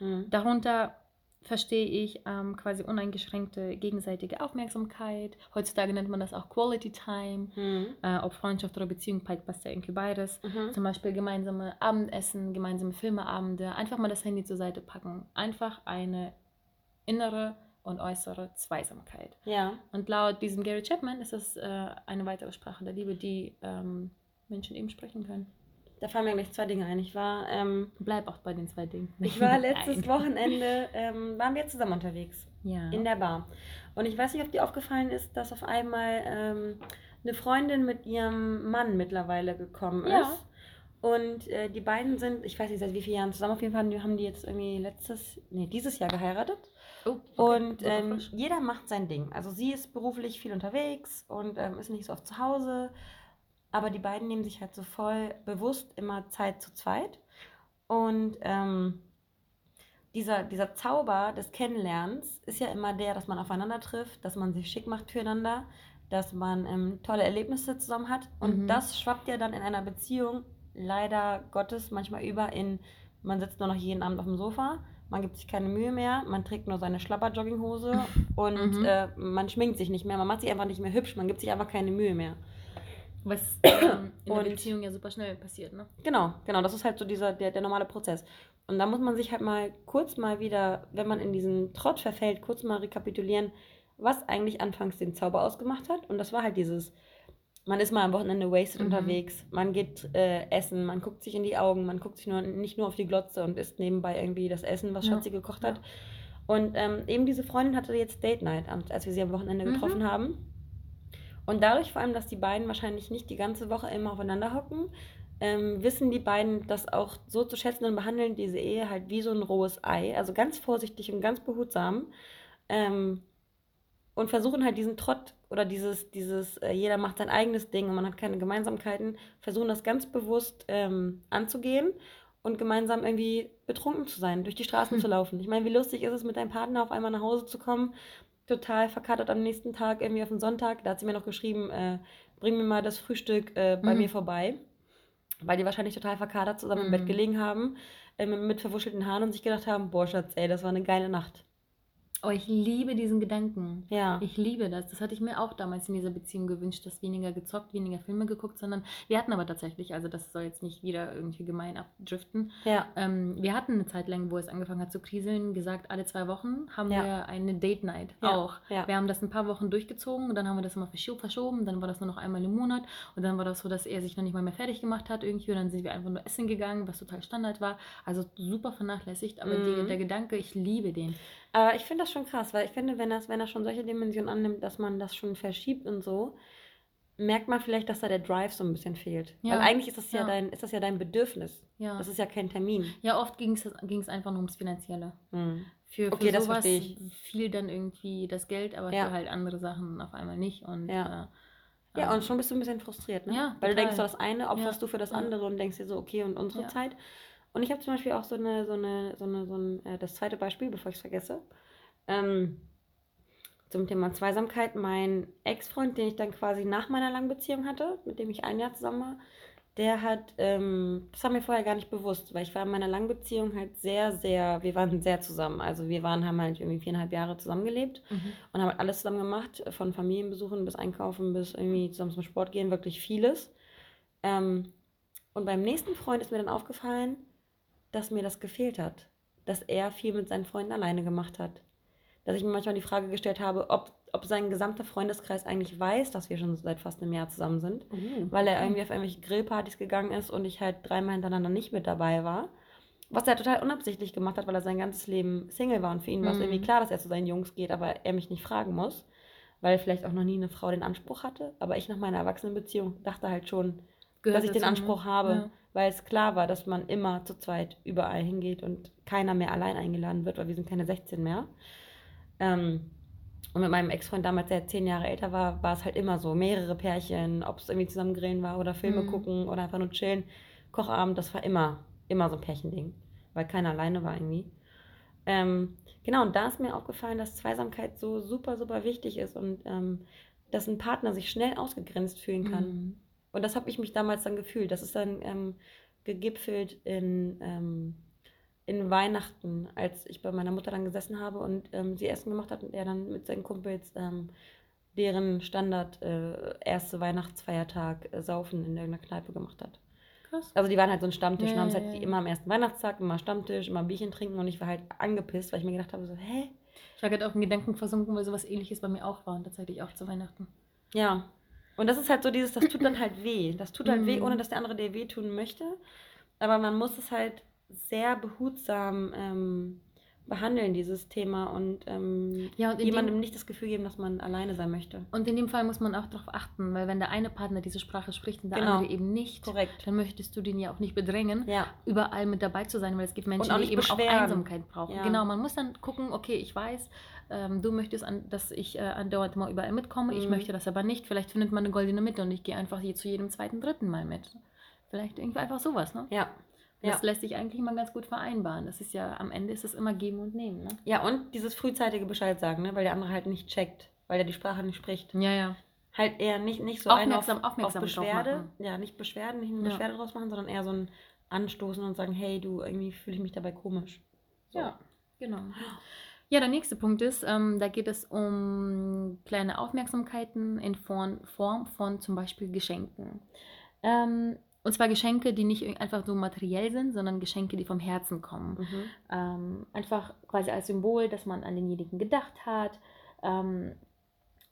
Mhm. Darunter verstehe ich ähm, quasi uneingeschränkte gegenseitige Aufmerksamkeit. Heutzutage nennt man das auch Quality Time. Mhm. Äh, ob Freundschaft oder Beziehung passt ja irgendwie beides. Mhm. Zum Beispiel gemeinsame Abendessen, gemeinsame Filmeabende, einfach mal das Handy zur Seite packen. Einfach eine innere und äußere Zweisamkeit. Ja. Und laut diesem Gary Chapman ist das äh, eine weitere Sprache der Liebe, die ähm, Menschen eben sprechen können. Da fallen mir gleich zwei Dinge ein. Ich war, ähm, Bleib auch bei den zwei Dingen. ich war letztes. Wochenende, ähm, waren wir zusammen unterwegs Ja. in der Bar. Und ich weiß nicht, ob dir aufgefallen ist, dass auf einmal ähm, eine Freundin mit ihrem Mann mittlerweile gekommen ist. Ja. Und äh, die beiden sind, ich weiß nicht seit wie vielen Jahren zusammen, auf jeden Fall haben die jetzt irgendwie letztes, nee, dieses Jahr geheiratet. oh, okay. Und ähm, jeder macht sein Ding. Also sie ist beruflich viel unterwegs und ähm, ist nicht so oft zu Hause. Aber die beiden nehmen sich halt so voll bewusst immer Zeit zu zweit. Und ähm, dieser, dieser Zauber des Kennenlernens ist ja immer der, dass man aufeinander trifft, dass man sich schick macht füreinander, dass man ähm, tolle Erlebnisse zusammen hat. Und Mhm. das schwappt ja dann in einer Beziehung leider Gottes manchmal über in, man sitzt nur noch jeden Abend auf dem Sofa, man gibt sich keine Mühe mehr, man trägt nur seine Schlapper-Jogginghose und Mhm. äh, man schminkt sich nicht mehr, man macht sich einfach nicht mehr hübsch, man gibt sich einfach keine Mühe mehr. Was ähm, in Und- der Beziehung ja super schnell passiert, ne? Genau, genau, das ist halt so dieser, der, der normale Prozess. Und da muss man sich halt mal kurz mal wieder, wenn man in diesen Trott verfällt, kurz mal rekapitulieren, was eigentlich anfangs den Zauber ausgemacht hat. Und das war halt dieses, man ist mal am Wochenende wasted Mhm. unterwegs, man geht äh, essen, man guckt sich in die Augen, man guckt sich nur, nicht nur auf die Glotze und isst nebenbei irgendwie das Essen, was Ja, Schatzi gekocht ja. hat. Und ähm, eben diese Freundin hatte jetzt Date Night, als wir sie am Wochenende Mhm. getroffen haben. Und dadurch vor allem, dass die beiden wahrscheinlich nicht die ganze Woche immer aufeinander hocken, ähm, wissen die beiden das auch so zu schätzen und behandeln diese Ehe halt wie so ein rohes Ei. Also ganz vorsichtig und ganz behutsam. Ähm, und versuchen halt diesen Trott oder dieses, dieses, äh, jeder macht sein eigenes Ding und man hat keine Gemeinsamkeiten, versuchen das ganz bewusst ähm, anzugehen und gemeinsam irgendwie betrunken zu sein, durch die Straßen Hm. zu laufen. Ich meine, wie lustig ist es, mit deinem Partner auf einmal nach Hause zu kommen, total verkatert am nächsten Tag, irgendwie auf den Sonntag. Da hat sie mir noch geschrieben, äh, bring mir mal das Frühstück äh, bei Mhm. mir vorbei. Weil die wahrscheinlich total verkatert zusammen im Bett Mhm. gelegen haben, äh, mit, mit verwuschelten Haaren und sich gedacht haben, boah, Schatz, ey, das war eine geile Nacht. Oh, ich liebe diesen Gedanken. Ja. Ich liebe das. Das hatte ich mir auch damals in dieser Beziehung gewünscht, dass weniger gezockt, weniger Filme geguckt, sondern wir hatten aber tatsächlich, also das soll jetzt nicht wieder irgendwie gemein abdriften. Ja. Ähm, wir hatten eine Zeit lang, wo es angefangen hat zu kriseln, gesagt, alle zwei Wochen haben Ja. wir eine Date Night Ja, auch. ja. Wir haben das ein paar Wochen durchgezogen und dann haben wir das immer verscho- verschoben, dann war das nur noch einmal im Monat und dann war das so, dass er sich noch nicht mal mehr fertig gemacht hat irgendwie und dann sind wir einfach nur essen gegangen, was total Standard war. Also super vernachlässigt, aber Mhm. die, der Gedanke, ich liebe den. Aber ich finde das schon krass, weil ich finde, wenn das, wenn er schon solche Dimensionen annimmt, dass man das schon verschiebt und so, merkt man vielleicht, dass da der Drive so ein bisschen fehlt. Ja, Weil eigentlich ist das ja, ja. dein, ist das ja dein Bedürfnis. Ja. Das ist ja kein Termin. Ja, oft ging es einfach nur ums Finanzielle. Hm. Für, Okay, für das sowas fiel dann irgendwie das Geld, aber Ja. für halt andere Sachen auf einmal nicht. Und, Ja. äh, Ja, ähm, und schon bist du ein bisschen frustriert, ne? Ja, Weil du total. denkst, so das eine opferst du für das andere und denkst dir so, okay, und unsere. Zeit. Und ich habe zum Beispiel auch so eine, so eine, so eine, so ein, äh, das zweite Beispiel, bevor ich es vergesse. Ähm, zum Thema Zweisamkeit. Mein Ex-Freund, den ich dann quasi nach meiner langen Beziehung hatte, mit dem ich ein Jahr zusammen war, der hat, ähm, das war mir vorher gar nicht bewusst, weil ich war in meiner langen Beziehung halt sehr, sehr, wir waren sehr zusammen. Also wir waren, haben halt irgendwie viereinhalb Jahre zusammengelebt mhm. und haben halt alles zusammen gemacht, von Familienbesuchen bis Einkaufen bis irgendwie zusammen zum Sport gehen, wirklich vieles. Ähm, und beim nächsten Freund ist mir dann aufgefallen, dass mir das gefehlt hat, dass er viel mit seinen Freunden alleine gemacht hat. Dass ich mir manchmal die Frage gestellt habe, ob, ob sein gesamter Freundeskreis eigentlich weiß, dass wir schon seit fast einem Jahr zusammen sind, Uh, weil er irgendwie auf irgendwelche Grillpartys gegangen ist und ich halt dreimal hintereinander nicht mit dabei war. Was er total unabsichtlich gemacht hat, weil er sein ganzes Leben Single war und für ihn war es Mhm. irgendwie klar, dass er zu seinen Jungs geht, aber er mich nicht fragen muss, weil vielleicht auch noch nie eine Frau den Anspruch hatte. Aber ich nach meiner Erwachsenenbeziehung dachte halt schon, Gehört dass ich den ne? Anspruch habe, Ja. Weil es klar war, dass man immer zu zweit überall hingeht und keiner mehr allein eingeladen wird, weil wir sind keine 16 mehr. Ähm, und mit meinem Ex-Freund damals, der zehn Jahre älter war, war es halt immer so, mehrere Pärchen, ob es irgendwie zusammen grillen war oder Filme Mhm. gucken oder einfach nur chillen. Kochabend, das war immer, immer so ein Pärchending, weil keiner alleine war irgendwie. Ähm, genau, und da ist mir aufgefallen, dass Zweisamkeit so super, super wichtig ist und ähm, dass ein Partner sich schnell ausgegrenzt fühlen kann. Mhm. Und das habe ich mich damals dann gefühlt. Das ist dann ähm, gegipfelt in, ähm, in Weihnachten, als ich bei meiner Mutter dann gesessen habe und ähm, sie Essen gemacht hat und er dann mit seinen Kumpels ähm, deren Standard äh, erste Weihnachtsfeiertag äh, Saufen in irgendeiner Kneipe gemacht hat. Krass. Also die waren halt so ein Stammtisch Ja, und haben ja, halt ja. immer am ersten Weihnachtstag, immer Stammtisch, immer Bierchen trinken und ich war halt angepisst, weil ich mir gedacht habe, so, hä? Ich war gerade auch in Gedanken versunken, weil sowas ähnliches bei mir auch war und tatsächlich auch zu Weihnachten. Ja. Und das ist halt so dieses, das tut dann halt weh. Das tut halt weh, Mhm. ohne dass der andere dir wehtun möchte. Aber man muss es halt sehr behutsam ähm, behandeln, dieses Thema, und ähm, Ja, und jemandem dem, nicht das Gefühl geben, dass man alleine sein möchte. und in dem Fall muss man auch darauf achten, weil wenn der eine Partner diese Sprache spricht und der Genau. andere eben nicht, Korrekt. dann möchtest du den ja auch nicht bedrängen, Ja. überall mit dabei zu sein, weil es gibt Menschen, die eben auch. Einsamkeit brauchen. Ja. Genau, man muss dann gucken, okay, ich weiß, ähm, du möchtest, an, dass ich äh, andauernd mal überall mitkomme, ich Mhm. möchte das aber nicht. Vielleicht findet man eine goldene Mitte und ich gehe einfach je, zu jedem zweiten, dritten Mal mit. Vielleicht irgendwie einfach sowas, ne? Ja. Das Ja. lässt sich eigentlich mal ganz gut vereinbaren. Das ist ja, am Ende ist es immer geben und nehmen, ne? Ja, und dieses frühzeitige Bescheid sagen, ne? weil der andere halt nicht checkt, weil er die Sprache nicht spricht. Ja, ja. Halt eher nicht, nicht so Aufmerksam- auf, aufmerksam auf Beschwerde. Ja, nicht Beschwerden, nicht eine Ja. Beschwerde draus machen, sondern eher so ein Anstoßen und sagen, hey, du, irgendwie fühle ich mich dabei komisch. So. Ja, genau. Ja, der nächste Punkt ist, ähm, da geht es um kleine Aufmerksamkeiten in Form, Form von zum Beispiel Geschenken. Ähm, und zwar Geschenke, die nicht einfach so materiell sind, sondern Geschenke, die vom Herzen kommen. Mhm. Ähm, einfach quasi als Symbol, dass man an denjenigen gedacht hat. Ähm,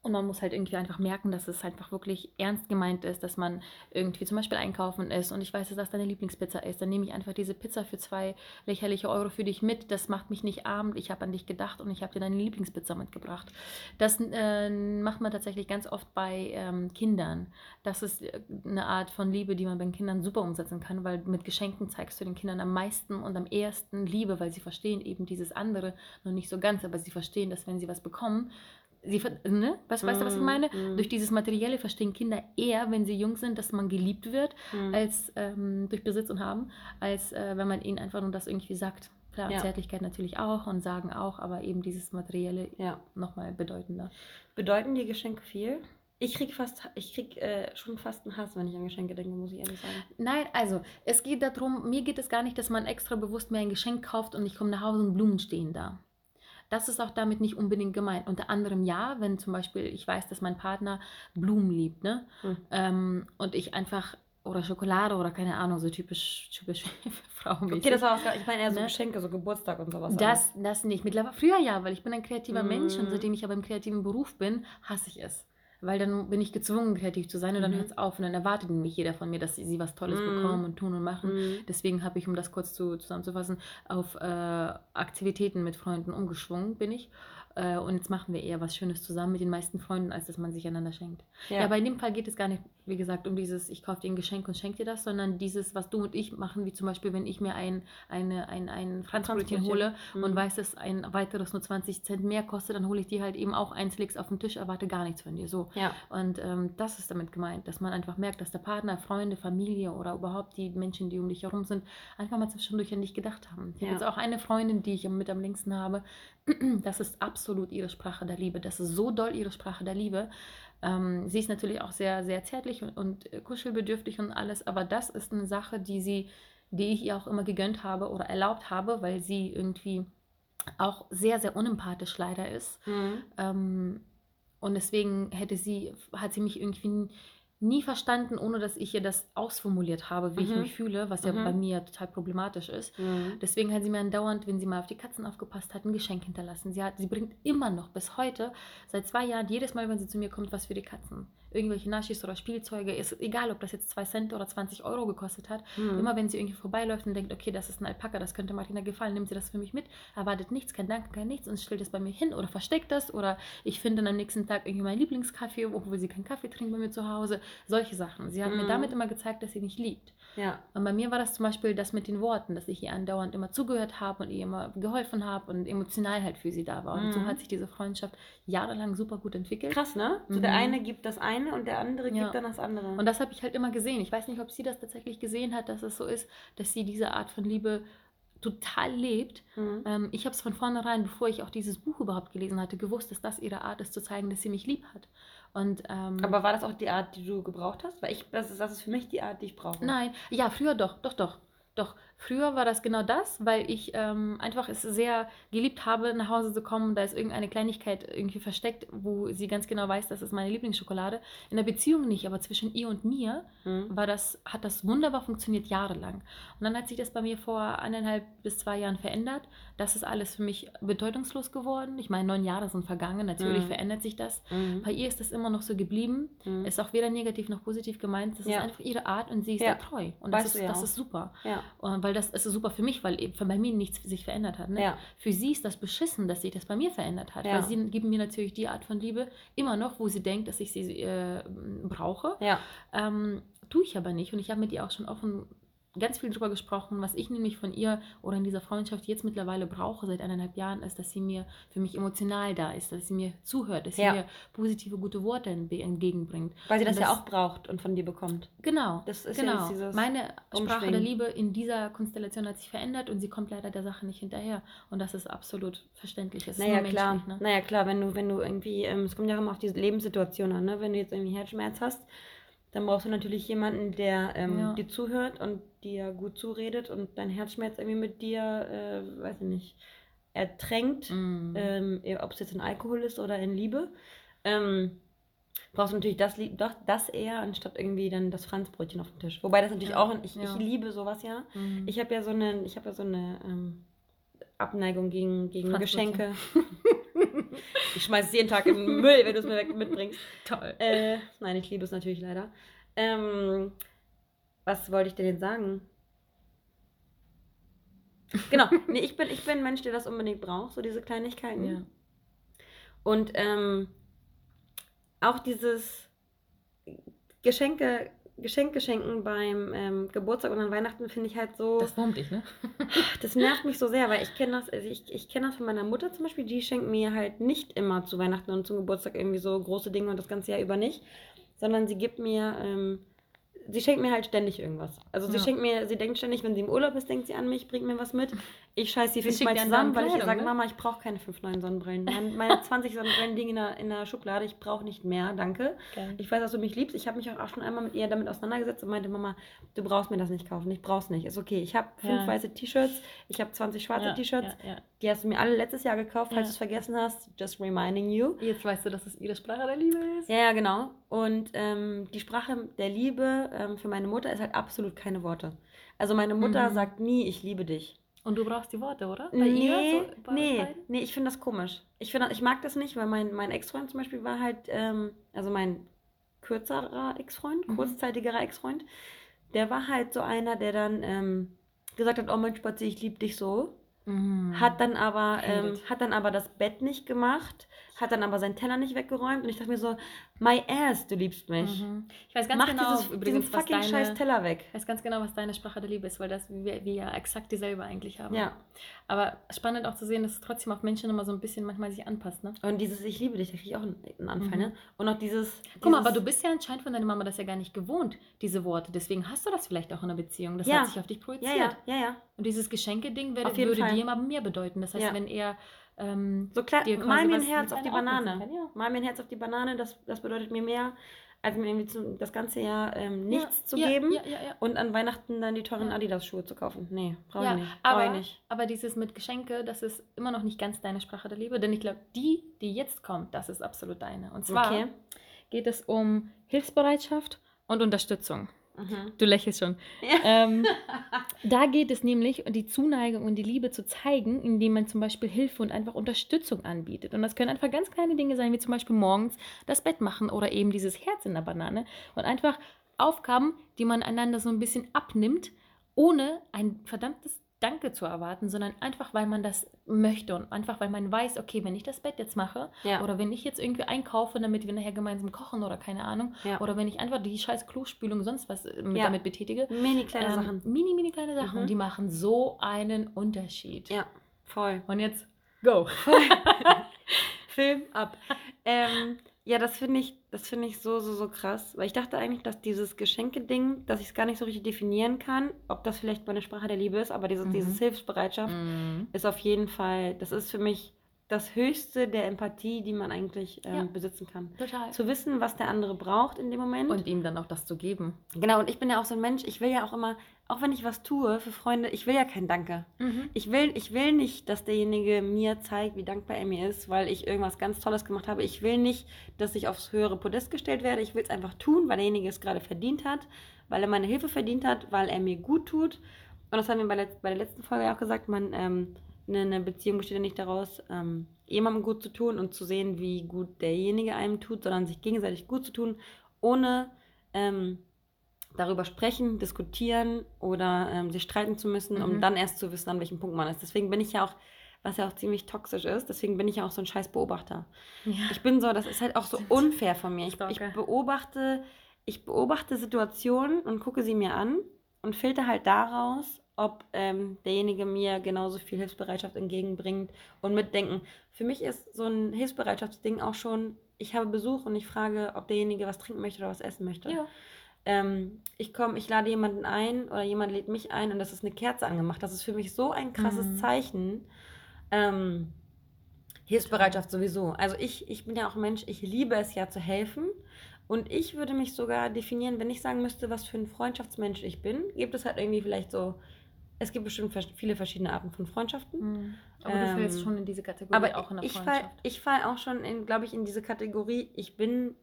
und man muss halt irgendwie einfach merken, dass es einfach wirklich ernst gemeint ist, dass man irgendwie zum Beispiel einkaufen ist und ich weiß, dass das deine Lieblingspizza ist. Dann nehme ich einfach diese Pizza für zwei lächerliche Euro für dich mit. Das macht mich nicht arm. Ich habe an dich gedacht und ich habe dir deine Lieblingspizza mitgebracht. Das äh, macht man tatsächlich ganz oft bei ähm, Kindern. Das ist äh, eine Art von Liebe, die man bei Kindern super umsetzen kann, weil mit Geschenken zeigst du den Kindern am meisten und am ehesten Liebe, weil sie verstehen eben dieses andere noch nicht so ganz, aber sie verstehen, dass wenn sie was bekommen, sie, ne? weißt, weißt du, was ich meine? Mm. Durch dieses Materielle verstehen Kinder eher, wenn sie jung sind, dass man geliebt wird, Mhm. als ähm, durch Besitz und Haben, als äh, wenn man ihnen einfach nur das irgendwie sagt. Klar, Ja. Zärtlichkeit natürlich auch und Sagen auch, aber eben dieses Materielle Ja. nochmal bedeutender. Bedeuten die Geschenke viel? Ich krieg fast, ich krieg äh, schon fast einen Hass, wenn ich an Geschenke denke, muss ich ehrlich sagen. Nein, also es geht darum, mir geht es gar nicht, dass man extra bewusst mir ein Geschenk kauft und ich komme nach Hause und Blumen stehen da. Das ist auch damit nicht unbedingt gemeint. Unter anderem ja, wenn zum Beispiel ich weiß, dass mein Partner Blumen liebt, ne? Hm. Ähm, und ich einfach, oder Schokolade oder keine Ahnung, so typisch, typisch Frauenmäßig. Okay, das war was, ich meine eher so Ne? Geschenke, so Geburtstag und sowas. Das, das nicht. Mittlerweile früher ja, weil ich bin ein kreativer Mensch und Mhm. seitdem ich aber im kreativen Beruf bin, hasse ich es. Weil dann bin ich gezwungen, kreativ zu sein und dann Mhm. hört es auf und dann erwartet nämlich jeder von mir, dass sie, sie was Tolles Mhm. bekommen und tun und machen. Mhm. Deswegen habe ich, um das kurz zu, zusammenzufassen, auf äh, Aktivitäten mit Freunden umgeschwungen bin ich. Äh, und jetzt machen wir eher was Schönes zusammen mit den meisten Freunden, als dass man sich einander schenkt. Ja. Ja. aber in dem Fall geht es gar nicht, wie gesagt, um dieses, ich kaufe dir ein Geschenk und schenke dir das, sondern dieses, was du und ich machen, wie zum Beispiel, wenn ich mir ein, eine, ein, ein Franzbrötchen hole Mhm. und weiß, dass ein weiteres nur 20 Cent mehr kostet, dann hole ich dir halt eben auch eins, leg's auf den Tisch, erwarte gar nichts von dir. So. ja. Und ähm, das ist damit gemeint, dass man einfach merkt, dass der Partner, Freunde, Familie oder überhaupt die Menschen, die um dich herum sind, einfach mal zwischendurch an dich gedacht haben. Ich Ja. habe jetzt auch eine Freundin, die ich mit am längsten habe. Das ist absolut ihre Sprache der Liebe. Das ist so doll ihre Sprache der Liebe. Ähm, sie ist natürlich auch sehr, sehr zärtlich und, und kuschelbedürftig und alles, aber das ist eine Sache, die sie, die ich ihr auch immer gegönnt habe oder erlaubt habe, weil sie irgendwie auch sehr, sehr unempathisch leider ist. Mhm. Ähm, und deswegen hätte sie, hat sie mich irgendwie nie verstanden, ohne dass ich ihr das ausformuliert habe, wie ich Mhm. mich fühle, was ja Mhm. bei mir total problematisch ist. Mhm. Deswegen hat sie mir andauernd, wenn sie mal auf die Katzen aufgepasst hat, ein Geschenk hinterlassen. Sie, hat, sie bringt immer noch bis heute, seit zwei Jahren, jedes Mal, wenn sie zu mir kommt, was für die Katzen. Irgendwelche Naschis oder Spielzeuge, ist egal, ob das jetzt zwei Cent oder 20 Euro gekostet hat. Mhm. Immer wenn sie irgendwie vorbeiläuft und denkt, okay, das ist ein Alpaka, das könnte Martina gefallen, nimmt sie das für mich mit, erwartet nichts, kein Danke, kein nichts und stellt es bei mir hin oder versteckt das oder ich finde dann am nächsten Tag irgendwie meinen Lieblingskaffee, obwohl sie keinen Kaffee trinkt bei mir zu Hause. Solche Sachen. Sie hat mir Mhm. damit immer gezeigt, dass sie mich liebt. Ja. Und bei mir war das zum Beispiel das mit den Worten, dass ich ihr andauernd immer zugehört habe und ihr immer geholfen habe und emotional halt für sie da war. Und so Mhm. hat sich diese Freundschaft jahrelang super gut entwickelt. Krass, ne? So Mhm. der eine gibt das eine und der andere Ja. gibt dann das andere. Und das habe ich halt immer gesehen. Ich weiß nicht, ob sie das tatsächlich gesehen hat, dass es so ist, dass sie diese Art von Liebe total lebt. mhm. Ähm, ich habe es von vornherein, bevor ich auch dieses Buch überhaupt gelesen hatte, gewusst, dass das ihre Art ist, zu zeigen, dass sie mich lieb hat. Und, ähm, Aber war das auch die Art, die du gebraucht hast? Weil ich, das ist, das ist für mich die Art, die ich brauche. Nein, ja, früher doch, doch, doch. Doch, früher war das genau das, weil ich ähm, einfach es sehr geliebt habe, nach Hause zu kommen. Da ist irgendeine Kleinigkeit irgendwie versteckt, wo sie ganz genau weiß, das ist meine Lieblingsschokolade. In der Beziehung nicht, aber zwischen ihr und mir Mhm. war das, hat das wunderbar funktioniert, jahrelang. Und dann hat sich das bei mir vor eineinhalb bis zwei Jahren verändert. Das ist alles für mich bedeutungslos geworden. Ich meine, neun Jahre sind vergangen, natürlich Mhm. verändert sich das. Mhm. Bei ihr ist das immer noch so geblieben. Mhm. Ist auch weder negativ noch positiv gemeint. Das Ja. ist einfach ihre Art und sie ist Ja. da treu. Und das, ist, das auch. ist super. Ja. Und weil das ist super für mich, weil eben bei mir nichts sich verändert hat. Ne? Ja. Für sie ist das beschissen, dass sich das bei mir verändert hat. Ja. Weil sie geben mir natürlich die Art von Liebe immer noch, wo sie denkt, dass ich sie äh, brauche. Ja. Ähm, tue ich aber nicht. Und ich habe mit ihr auch schon offen ganz viel drüber gesprochen, was ich nämlich von ihr oder in dieser Freundschaft jetzt mittlerweile brauche seit eineinhalb Jahren, ist, dass sie mir für mich emotional da ist, dass sie mir zuhört, dass Ja. sie mir positive, gute Worte entge- entgegenbringt. Weil sie das, Und ja auch braucht und von dir bekommt. Genau. Das ist ja genau. jetzt dieses Meine Sprache der Liebe in dieser Konstellation hat sich verändert und sie kommt leider der Sache nicht hinterher. Und das ist absolut verständlich. Ist Naja, klar. ne? Naja, klar, wenn du, wenn du irgendwie, ähm, es kommt ja immer auf diese Lebenssituation an, ne? Wenn du jetzt irgendwie Herzschmerz hast, dann brauchst du natürlich jemanden, der ähm, Ja. dir zuhört und dir gut zuredet und dein Herzschmerz irgendwie mit dir, äh, weiß ich nicht, ertränkt, Mhm. ähm, ob es jetzt in Alkohol ist oder in Liebe. Ähm, brauchst du natürlich das, doch, das eher, anstatt irgendwie dann das Franzbrötchen auf dem Tisch. Wobei das natürlich Ja, auch, ich, ja. ich liebe sowas ja. Mhm. Ich habe ja so eine, ich habe ja so eine ähm, Abneigung gegen, gegen. Geschenke. ich schmeiß es jeden Tag in den Müll, wenn du es mir mitbringst. Toll. Äh, nein, ich liebe es natürlich leider. Ähm, was wollte ich denn jetzt sagen? Genau, nee, ich bin, ich bin ein Mensch, der das unbedingt braucht, so diese Kleinigkeiten. Ja. Und ähm, auch dieses Geschenke, Geschenke schenken beim ähm, Geburtstag und an Weihnachten finde ich halt so. Das wurmt dich, ne? Das nervt mich so sehr, weil ich kenne das, also ich, ich kenne das von meiner Mutter zum Beispiel, die schenkt mir halt nicht immer zu Weihnachten und zum Geburtstag irgendwie so große Dinge und das ganze Jahr über nicht, sondern sie gibt mir, ähm, sie schenkt mir halt ständig irgendwas. Also sie Ja. schenkt mir, sie denkt ständig, wenn sie im Urlaub ist, denkt sie an mich, bringt mir was mit. Ich scheiße sie Sie fünfmal zusammen, weil ich sage, ne? Mama, ich brauche keine fünf neuen Sonnenbrillen. Mein, meine 20 Sonnenbrillen liegen in der, in der Schublade, ich brauche nicht mehr, danke. Geil. Ich weiß, dass du mich liebst. Ich habe mich auch schon einmal mit ihr damit auseinandergesetzt und meinte, Mama, du brauchst mir das nicht kaufen. Ich brauch's nicht. Ist okay. Ich habe fünf Ja. weiße T-Shirts, ich habe 20 schwarze Ja, T-Shirts. Ja. Die hast du mir alle letztes Jahr gekauft, falls du es vergessen hast. Just reminding you. Jetzt weißt du, dass es ihre Sprache der Liebe ist. Ja, ja, genau. Und ähm, die Sprache der Liebe ähm, für meine Mutter ist halt absolut keine Worte. Also meine Mutter Mhm. sagt nie, ich liebe dich. Und du brauchst die Worte, oder? Bei nee, ihr? So, bei nee, nee, ich finde das komisch. Ich, find, ich mag das nicht, weil mein, mein Ex-Freund zum Beispiel war halt, ähm, also mein kürzerer Ex-Freund, Mhm. kurzzeitigerer Ex-Freund, der war halt so einer, der dann ähm, gesagt hat, oh Mensch, Spatzi, ich liebe dich so. Mhm. Hat dann aber, ähm, hat dann aber das Bett nicht gemacht, hat dann aber seinen Teller nicht weggeräumt und ich dachte mir so, my ass, du liebst mich. Mhm. Ich weiß ganz Mach genau, dieses, übrigens, diesen was fucking deine, scheiß Teller weg. Ich weiß ganz genau, was deine Sprache der Liebe ist, weil das wir, wir ja exakt dieselbe eigentlich haben. Ja. Aber spannend auch zu sehen, dass es trotzdem auf Menschen immer so ein bisschen manchmal sich anpasst, ne? Und dieses Ich liebe dich, da kriege ich auch einen, Anfall, Mhm. ne? Und auch dieses. Guck mal, dieses- aber du bist ja anscheinend von deiner Mama das ja gar nicht gewohnt, diese Worte. Deswegen hast du das vielleicht auch in einer Beziehung. Das Ja. hat sich auf dich projiziert. Ja, ja, ja, ja. Und dieses Geschenke-Ding würde, würde dir immer mehr bedeuten. Das heißt, Ja. wenn er ähm, So klar, mal mir ein Herz auf die Banane. kann, ja. Mal mir ein Herz auf die Banane, das, das bedeutet mir mehr, als mir irgendwie zu, das ganze Jahr ähm, nichts ja, zu ja, geben und an Weihnachten dann die teuren. Adidas-Schuhe zu kaufen. Nee, brauche ich nicht. Aber, ich nicht. aber dieses mit Geschenke, das ist immer noch nicht ganz deine Sprache der Liebe. Denn ich glaube, die, die jetzt kommt, das ist absolut deine. Und zwar Okay. geht es um Hilfsbereitschaft und Unterstützung. Mhm. Du lächelst schon. Ja. Ähm, da geht es nämlich, die Zuneigung und die Liebe zu zeigen, indem man zum Beispiel Hilfe und einfach Unterstützung anbietet. Und das können einfach ganz kleine Dinge sein, wie zum Beispiel morgens das Bett machen oder eben dieses Herz in der Banane. Und einfach Aufgaben, die man einander so ein bisschen abnimmt, ohne ein verdammtes Danke zu erwarten, sondern einfach, weil man das möchte und einfach, weil man weiß, okay, wenn ich das Bett jetzt mache Ja. oder wenn ich jetzt irgendwie einkaufe, damit wir nachher gemeinsam kochen oder keine Ahnung, Ja. oder wenn ich einfach die scheiß Klospülung sonst was äh, mit Ja. damit betätige, Mini kleine ähm, Sachen. Mini, mini kleine Sachen. Mhm. Die machen so einen Unterschied. Ja, voll. Und jetzt go. Film ab. ähm, ja, das finde ich, das finde ich so, so, so krass. Weil ich dachte eigentlich, dass dieses Geschenke-Ding, dass ich es gar nicht so richtig definieren kann, ob das vielleicht meine Sprache der Liebe ist, aber dieses, Mhm. dieses Hilfsbereitschaft Mhm. ist auf jeden Fall, das ist für mich das Höchste der Empathie, die man eigentlich ähm, Ja. besitzen kann. Total. Zu wissen, was der andere braucht in dem Moment. Und ihm dann auch das zu geben. genau, und ich bin ja auch so ein Mensch, ich will ja auch immer, auch wenn ich was tue für Freunde, ich will ja kein Danke. Ich will, ich will nicht, dass derjenige mir zeigt, wie dankbar er mir ist, weil ich irgendwas ganz Tolles gemacht habe. Ich will nicht, dass ich aufs höhere Podest gestellt werde. Ich will es einfach tun, weil derjenige es gerade verdient hat, weil er meine Hilfe verdient hat, weil er mir gut tut. Und das haben wir bei, der- bei der letzten Folge ja auch gesagt, man, ähm, eine, eine Beziehung besteht ja nicht daraus, ähm, jemandem gut zu tun und zu sehen, wie gut derjenige einem tut, sondern sich gegenseitig gut zu tun, ohne ähm, darüber sprechen, diskutieren oder ähm, sich streiten zu müssen, um Mhm. dann erst zu wissen, an welchem Punkt man ist. Deswegen bin ich ja auch, was ja auch ziemlich toxisch ist, deswegen bin ich ja auch so ein scheiß Beobachter. Ja. Ich bin so, das ist halt auch so unfair von mir. Ich, ich beobachte, ich beobachte Situationen und gucke sie mir an und filter halt daraus, ob ähm, derjenige mir genauso viel Hilfsbereitschaft entgegenbringt und mitdenken. Für mich ist so ein Hilfsbereitschaftsding auch schon, ich habe Besuch und ich frage, ob derjenige was trinken möchte oder was essen möchte. ja. Ähm, ich komme, ich lade jemanden ein oder jemand lädt mich ein und das ist eine Kerze angemacht. Das ist für mich so ein krasses Mhm. Zeichen. Ähm, Hilfsbereitschaft sowieso. Also ich, ich bin ja auch Mensch, ich liebe es ja zu helfen. Und ich würde mich sogar definieren, wenn ich sagen müsste, was für ein Freundschaftsmensch ich bin, gibt es halt irgendwie vielleicht so es gibt bestimmt viele verschiedene Arten von Freundschaften. Mhm. Aber du fällst Ähm, schon in diese Kategorie Aber auch in der ich fall, Freundschaft. ich fall auch schon, in, glaube ich, in diese Kategorie, ich bin,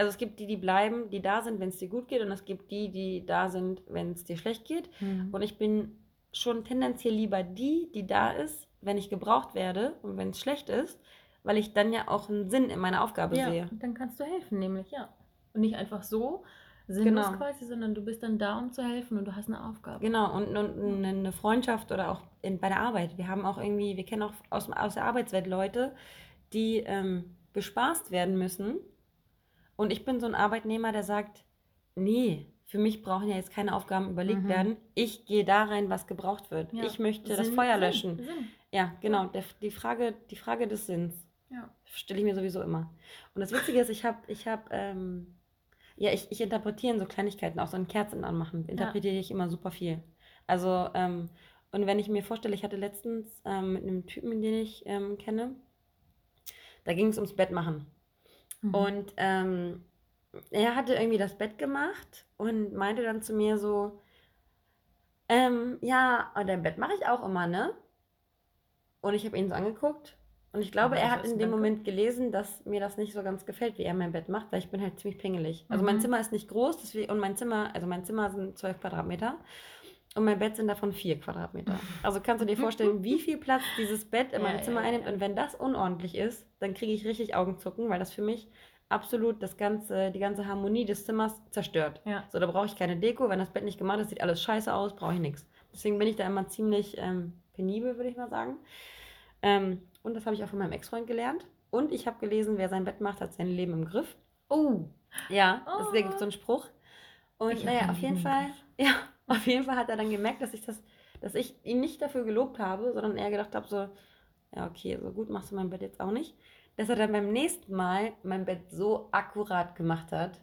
also es gibt die, die bleiben, die da sind, wenn es dir gut geht, und es gibt die, die da sind, wenn es dir schlecht geht. Mhm. Und ich bin schon tendenziell lieber die, die da ist, wenn ich gebraucht werde und wenn es schlecht ist, weil ich dann ja auch einen Sinn in meiner Aufgabe ja, sehe. dann kannst du helfen, nämlich, ja. Und nicht einfach so sinnlos Genau. quasi, sondern du bist dann da, um zu helfen und du hast eine Aufgabe. Genau, und, und eine Freundschaft oder auch in, bei der Arbeit. Wir haben auch irgendwie, wir kennen auch aus, aus der Arbeitswelt Leute, die ähm, bespaßt werden müssen. Und ich bin so ein Arbeitnehmer, der sagt, nee, für mich brauchen ja jetzt keine Aufgaben überlegt Mhm. werden. Ich gehe da rein, was gebraucht wird. Ja. Ich möchte das Sinn- Feuer Sinn, löschen. Sinn. Ja, genau. Der, die, Frage, die Frage des Sinns Ja. stelle ich mir sowieso immer. Und das Witzige ist, ich habe, ich habe, ähm, ja, ich, ich interpretiere in so Kleinigkeiten, auch so ein Kerzen anmachen, interpretiere ich immer super viel. Also, ähm, und wenn ich mir vorstelle, ich hatte letztens ähm, mit einem Typen, den ich ähm, kenne, da ging es ums Bett machen. Mhm. Und ähm, er hatte irgendwie das Bett gemacht und meinte dann zu mir so, ähm, ja, und dein Bett mache ich auch immer, ne? Und ich habe ihn so angeguckt und ich glaube, Aber er hat in dem. Moment gelesen, dass mir das nicht so ganz gefällt, wie er mein Bett macht, weil ich bin halt ziemlich pingelig. Also mein Mhm. Zimmer ist nicht groß deswegen, und mein Zimmer, also mein Zimmer sind 12 Quadratmeter und mein Bett sind davon 4 Quadratmeter. Also kannst du dir vorstellen, wie viel Platz dieses Bett in meinem ja, Zimmer ja, einnimmt ja. und wenn das unordentlich ist, dann kriege ich richtig Augenzucken, weil das für mich absolut das ganze, die ganze Harmonie des Zimmers zerstört. So, da brauche ich keine Deko. Wenn das Bett nicht gemacht ist, sieht alles scheiße aus, brauche ich nichts. Deswegen bin ich da immer ziemlich ähm, penibel, würde ich mal sagen. Ähm, und das habe ich auch von meinem Ex-Freund gelernt. Und ich habe gelesen, wer sein Bett macht, hat sein Leben im Griff. Oh. Ja, das Oh. da gibt so einen Spruch. Und Ich naja, auf jeden Fall, ja, auf jeden Fall hat er dann gemerkt, dass ich das, dass ich ihn nicht dafür gelobt habe, sondern eher gedacht habe, so, ja, okay, so gut machst du mein Bett jetzt auch nicht. Dass er dann beim nächsten Mal mein Bett so akkurat gemacht hat.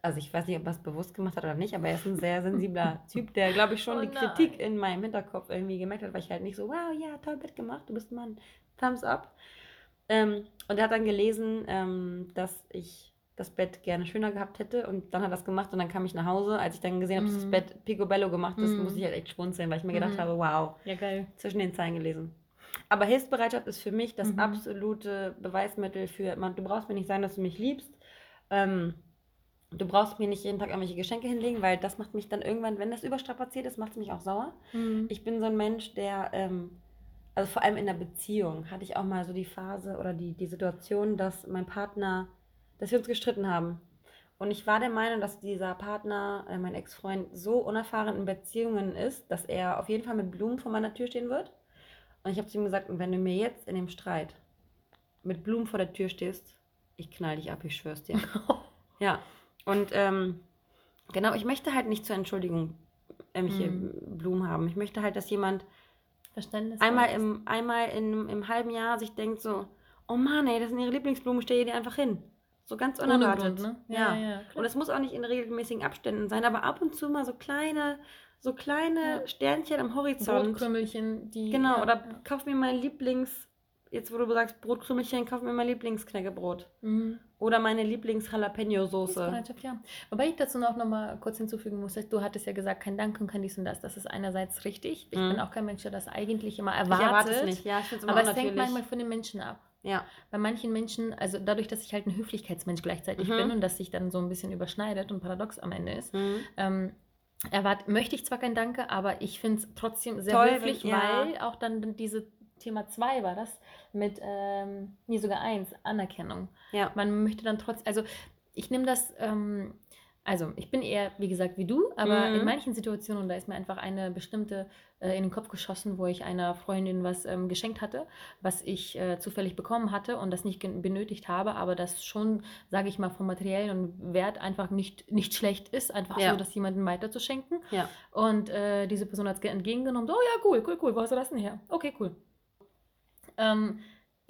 Also ich weiß nicht, ob er es bewusst gemacht hat oder nicht, aber er ist ein sehr sensibler Typ, der, glaube ich, schon Oh die Kritik in meinem Hinterkopf irgendwie gemerkt hat, weil ich halt nicht so, wow, ja, toll Bett gemacht, du bist ein Mann, Thumbs up. Ähm, und er hat dann gelesen, ähm, dass ich das Bett gerne schöner gehabt hätte und dann hat er das gemacht und dann kam ich nach Hause. Als ich dann gesehen habe, dass das Mhm. Bett picobello gemacht ist, Mhm. musste ich halt echt schmunzeln, weil ich mir gedacht Mhm. habe, wow, Ja, geil. zwischen den Zeilen gelesen. Aber Hilfsbereitschaft ist für mich das Mhm. absolute Beweismittel für, man, du brauchst mir nicht sagen, dass du mich liebst. Ähm, du brauchst mir nicht jeden Tag irgendwelche Geschenke hinlegen, weil das macht mich dann irgendwann, wenn das überstrapaziert ist, macht es mich auch sauer. Mhm. Ich bin so ein Mensch, der, ähm, also vor allem in der Beziehung, hatte ich auch mal so die Phase oder die, die Situation, dass mein Partner, dass wir uns gestritten haben. Und ich war der Meinung, dass dieser Partner, äh, mein Ex-Freund, so unerfahren in Beziehungen ist, dass er auf jeden Fall mit Blumen vor meiner Tür stehen wird. Und ich habe zu ihm gesagt, und wenn du mir jetzt in dem Streit mit Blumen vor der Tür stehst, ich knall dich ab, ich schwör's dir. Ja, und ähm, genau, ich möchte halt nicht zur Entschuldigung irgendwelche Mhm. Blumen haben. Ich möchte halt, dass jemand Verständnis. einmal im, einmal in, im halben Jahr sich denkt so, oh Mann, ey, das sind ihre Lieblingsblumen, stell die einfach hin. So ganz unerwartet. Grund, ne? Ja. ja, Und es muss auch nicht in regelmäßigen Abständen sein, aber ab und zu mal so kleine, so kleine Ja. Sternchen am Horizont. Brotkrümmelchen, die. Genau, ja, oder ja. kauf mir mein Lieblings, jetzt wo du sagst Brotkrümelchen, kauf mir mein Lieblingsknäckebrot. Mhm. Oder meine Lieblings-Jalapeno-Soße. Ja. Wobei ich dazu noch, noch mal kurz hinzufügen muss, du hattest ja gesagt, kein Dank und kein dies und das. Das ist einerseits richtig. Ich Mhm. bin auch kein Mensch, der das eigentlich immer Ich erwartet. erwarte es nicht. Ja, ich finde es Aber es hängt manchmal von den Menschen ab. Ja. Bei manchen Menschen, also dadurch, dass ich halt ein Höflichkeitsmensch gleichzeitig Mhm. bin und dass sich dann so ein bisschen überschneidet und paradox am Ende ist, Mhm. ähm, erwart, möchte ich zwar kein Danke, aber ich finde es trotzdem sehr Toll, höflich, ja. weil auch dann diese Thema 2 war das mit, ähm, nee, sogar 1, Anerkennung. Ja. Man möchte dann trotzdem, also ich nehme das, ähm, also ich bin eher, wie gesagt, wie du, aber Mhm. in manchen Situationen, da ist mir einfach eine bestimmte äh, in den Kopf geschossen, wo ich einer Freundin was ähm, geschenkt hatte, was ich äh, zufällig bekommen hatte und das nicht benötigt habe, aber das schon, sage ich mal, vom materiellen Wert einfach nicht, nicht schlecht ist, einfach Ja. so, das jemandem weiterzuschenken. Ja. Und äh, diese Person hat es entgegengenommen, so, oh ja, cool, cool, cool, wo hast du das denn her? Okay, cool. Ähm,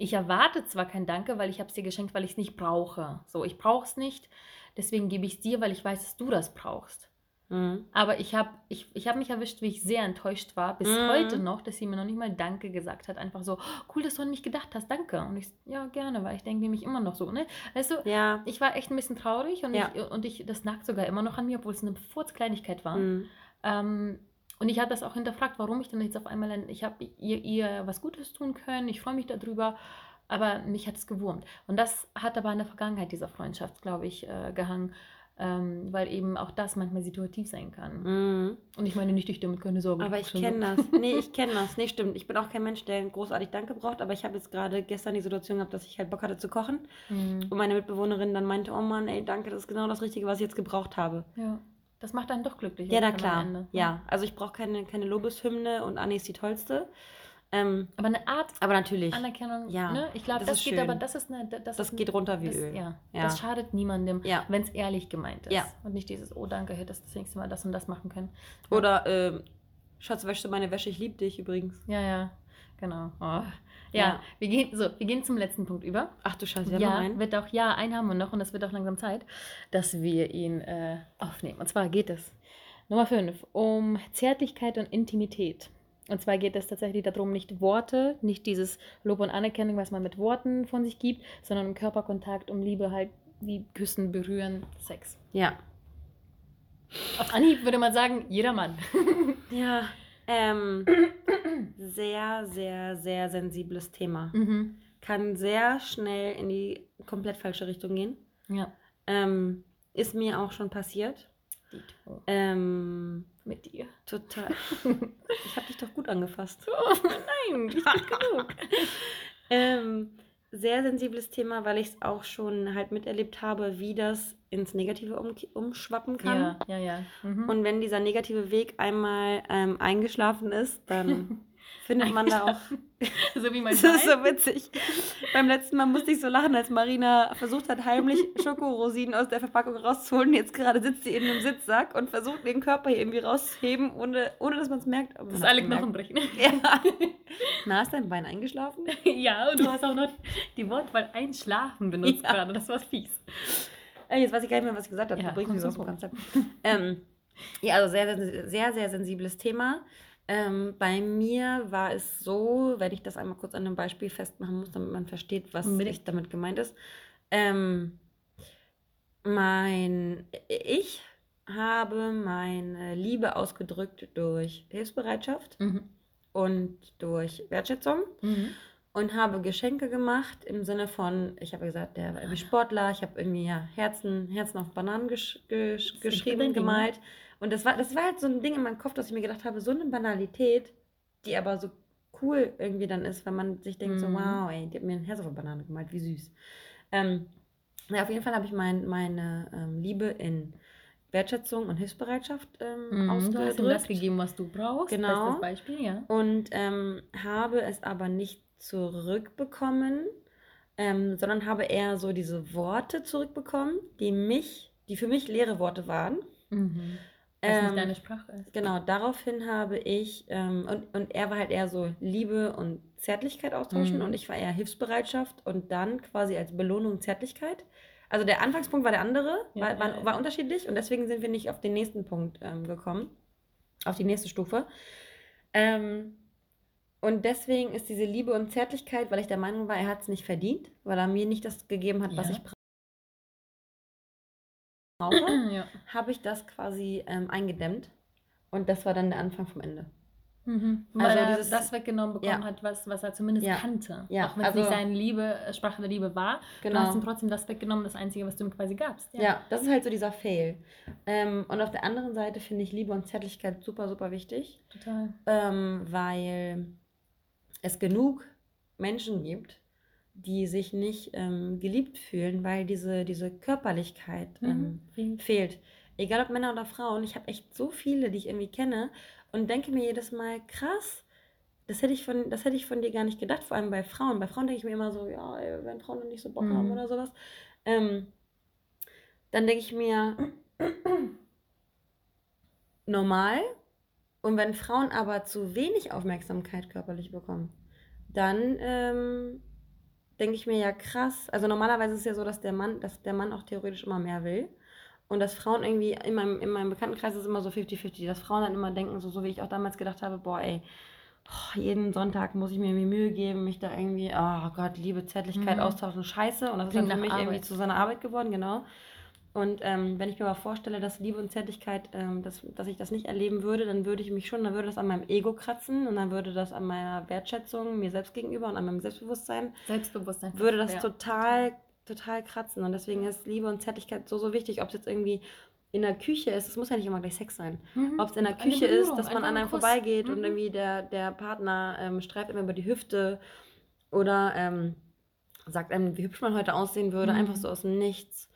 ich erwarte zwar kein Danke, weil ich habe es dir geschenkt, weil ich es nicht brauche. So, ich brauche es nicht, deswegen gebe ich es dir, weil ich weiß, dass du das brauchst. Mhm. Aber ich habe ich, ich hab mich erwischt, wie ich sehr enttäuscht war, bis Mhm. heute noch, dass sie mir noch nicht mal Danke gesagt hat. Einfach so, cool, dass du an mich gedacht hast, danke. Und ich, ja, gerne, weil ich denke nämlich immer noch so, ne? Weißt du, Ja. ich war echt ein bisschen traurig und, Ja. ich, und ich, das nagt sogar immer noch an mir, obwohl es eine Furzkleinigkeit war. Mhm. Ähm, Und ich habe das auch hinterfragt, warum ich dann jetzt auf einmal, ich habe ihr, ihr was Gutes tun können, ich freue mich darüber, aber mich hat es gewurmt. Und das hat aber in der Vergangenheit dieser Freundschaft, glaube ich, äh, gehangen. Ähm, weil eben auch das manchmal situativ sein kann. Mhm. Und ich meine nicht, ich damit keine Sorge. Aber ich kenne so. das. Nee, ich kenne das. Nee, stimmt. Ich bin auch kein Mensch, der großartig Danke braucht, aber ich habe jetzt gerade gestern die Situation gehabt, dass ich halt Bock hatte zu kochen. Mhm. Und meine Mitbewohnerin dann meinte, oh Mann, ey, danke, das ist genau das Richtige, was ich jetzt gebraucht habe. Ja, das macht einen doch glücklich. Ja, na klar. Ja, also ich brauche keine, keine Lobeshymne und Anni ist die Tollste. Ähm, Aber eine Art aber natürlich, Anerkennung, Ja, ne? ich glaube, das das, geht schön. aber, das ist eine, das, das ist geht runter wie das, Öl. ja, Ja. das schadet niemandem, Ja. wenn es ehrlich gemeint ist. Ja. Und nicht dieses, oh danke, hättest das nächste Mal das und das machen können. Oder, ähm, Schatz, wäschst du meine Wäsche? Ich liebe dich übrigens. Ja, ja, genau. Oh. Ja, Ja. Wir, gehen, so, wir gehen zum letzten Punkt über. Ach du Scheiße, wir Ja, haben noch einen. wird auch, ja, einen haben wir noch und es wird auch langsam Zeit, dass wir ihn äh, aufnehmen. Und zwar geht es, Nummer 5, um Zärtlichkeit und Intimität. Und zwar geht es tatsächlich darum, nicht Worte, nicht dieses Lob und Anerkennung, was man mit Worten von sich gibt, sondern um Körperkontakt, um Liebe halt wie Küssen, Berühren, Sex. Ja. Auf Anhieb würde man sagen, jeder Mann. Ja. Ähm, sehr, sehr, sehr sensibles Thema. mhm. Kann sehr schnell in die komplett falsche Richtung gehen. Ja. Ähm, ist mir auch schon passiert. Ähm, Mit dir. total. Ich habe dich doch gut angefasst. Oh, nein, nicht genug. Ähm, sehr sensibles Thema, weil ich es auch schon halt miterlebt habe, wie das ins Negative um, umschwappen kann. Ja, ja, ja. Mhm. Und wenn dieser negative Weg einmal ähm, eingeschlafen ist, dann findet man da auch. so wie mein Das ist so witzig. Beim letzten Mal musste ich so lachen, als Marina versucht hat, heimlich Schokorosinen aus der Verpackung rauszuholen. Jetzt gerade sitzt sie in einem Sitzsack und versucht, den Körper hier irgendwie rauszuheben, ohne, ohne dass man es merkt. Dass alle. Knochen brechen. Ja. Na, ist dein Bein eingeschlafen? ja, und du hast auch noch die Wortwahl einschlafen benutzt Ja. gerade. Das war fies. Äh, Jetzt weiß ich gar nicht mehr, was ich gesagt habe. Ja, du bringst komm mich so zum aus dem Konzept. ähm, ja, also sehr, sehr, sehr, sehr sensibles Thema. Ähm, bei mir war es so, wenn ich das einmal kurz an einem Beispiel festmachen muss, damit man versteht, was ich damit gemeint ist. Ähm, mein, ich habe meine Liebe ausgedrückt durch Hilfsbereitschaft Mhm. und durch Wertschätzung Mhm. Und habe Geschenke gemacht im Sinne von, ich habe gesagt, der war irgendwie Sportler, ich habe irgendwie ja, Herzen, Herzen auf Bananen gesch gesch geschrieben, ne? gemalt. Und das war, das war halt so ein Ding in meinem Kopf, dass ich mir gedacht habe, so eine Banalität, die aber so cool irgendwie dann ist, wenn man sich denkt, so, Mhm. wow, ey, die hat mir ein Herz auf eine Banane gemalt, wie süß. Ähm, ja, auf jeden Fall habe ich mein, meine ähm, Liebe in Wertschätzung und Hilfsbereitschaft ähm, Mhm. Du hast ihm das ausgedrückt. gegeben, was du brauchst. Genau. Bestes Beispiel, ja. Und ähm, habe es aber nicht zurückbekommen, ähm, sondern habe eher so diese Worte zurückbekommen, die mich, die für mich leere Worte waren. Mhm. Was Ähm, nicht deine Sprache ist. Genau, daraufhin habe ich, ähm, und, und er war halt eher so Liebe und Zärtlichkeit austauschen Mhm. und ich war eher Hilfsbereitschaft und dann quasi als Belohnung Zärtlichkeit. Also der Anfangspunkt war der andere, Ja, war, war, war unterschiedlich und deswegen sind wir nicht auf den nächsten Punkt ähm, gekommen, auf die nächste Stufe. Ähm, und deswegen ist diese Liebe und Zärtlichkeit, weil ich der Meinung war, er hat es nicht verdient, weil er mir nicht das gegeben hat, was Ja. ich bra- brauche ja. habe ich das quasi ähm, eingedämmt. Und das war dann der Anfang vom Ende. Mhm. Weil Also er dieses- das weggenommen bekommen Ja. hat, was, was er zumindest Ja. kannte. Ja, Auch wenn es also- nicht seine Liebe, äh, Sprache der Liebe war. Du hast Genau. ihm trotzdem das weggenommen, das Einzige, was du ihm quasi gabst. Ja. das ist halt so dieser Fail. Ähm, und auf der anderen Seite finde ich Liebe und Zärtlichkeit super, super wichtig, Total. ähm, weil es genug Menschen gibt, die sich nicht ähm, geliebt fühlen, weil diese, diese Körperlichkeit ähm, Mhm. fehlt. Egal ob Männer oder Frauen. Ich habe echt so viele, die ich irgendwie kenne und denke mir jedes Mal, krass, das hätte ich von, das hätte ich von dir gar nicht gedacht, vor allem bei Frauen. Bei Frauen denke ich mir immer so, ja, ey, wenn Frauen nicht so Bock Mhm. haben oder sowas. Ähm, dann denke ich mir, normal. Und wenn Frauen aber zu wenig Aufmerksamkeit körperlich bekommen, dann ähm, denke ich mir ja krass. Also normalerweise ist es ja so, dass der Mann, dass der Mann auch theoretisch immer mehr will. Und dass Frauen irgendwie, in meinem, in meinem Bekanntenkreis ist es immer so 50-50, dass Frauen dann immer denken, so, so wie ich auch damals gedacht habe, boah, ey, oh, jeden Sonntag muss ich mir irgendwie Mühe geben, mich da irgendwie, oh Gott, Liebe, Zärtlichkeit Mhm. austauschen, scheiße. Und das ist Klingt dann für mich irgendwie Arbeit. zu seiner Arbeit geworden, genau. Und ähm, wenn ich mir aber vorstelle, dass Liebe und Zärtlichkeit, ähm, dass, dass ich das nicht erleben würde, dann würde ich mich schon, dann würde das an meinem Ego kratzen und dann würde das an meiner Wertschätzung mir selbst gegenüber und an meinem Selbstbewusstsein, Selbstbewusstsein. würde das ja. total, total kratzen. Und deswegen ist Liebe und Zärtlichkeit so, so wichtig, ob es jetzt irgendwie in der Küche ist, es muss ja nicht immer gleich Sex sein. Mhm. Ob es in der Küche ist, dass man an ein einem Kuss. vorbeigeht und Mhm. irgendwie der, der Partner ähm, streift immer über die Hüfte oder ähm, sagt einem, wie hübsch man heute aussehen würde, Mhm. einfach so aus dem Nichts.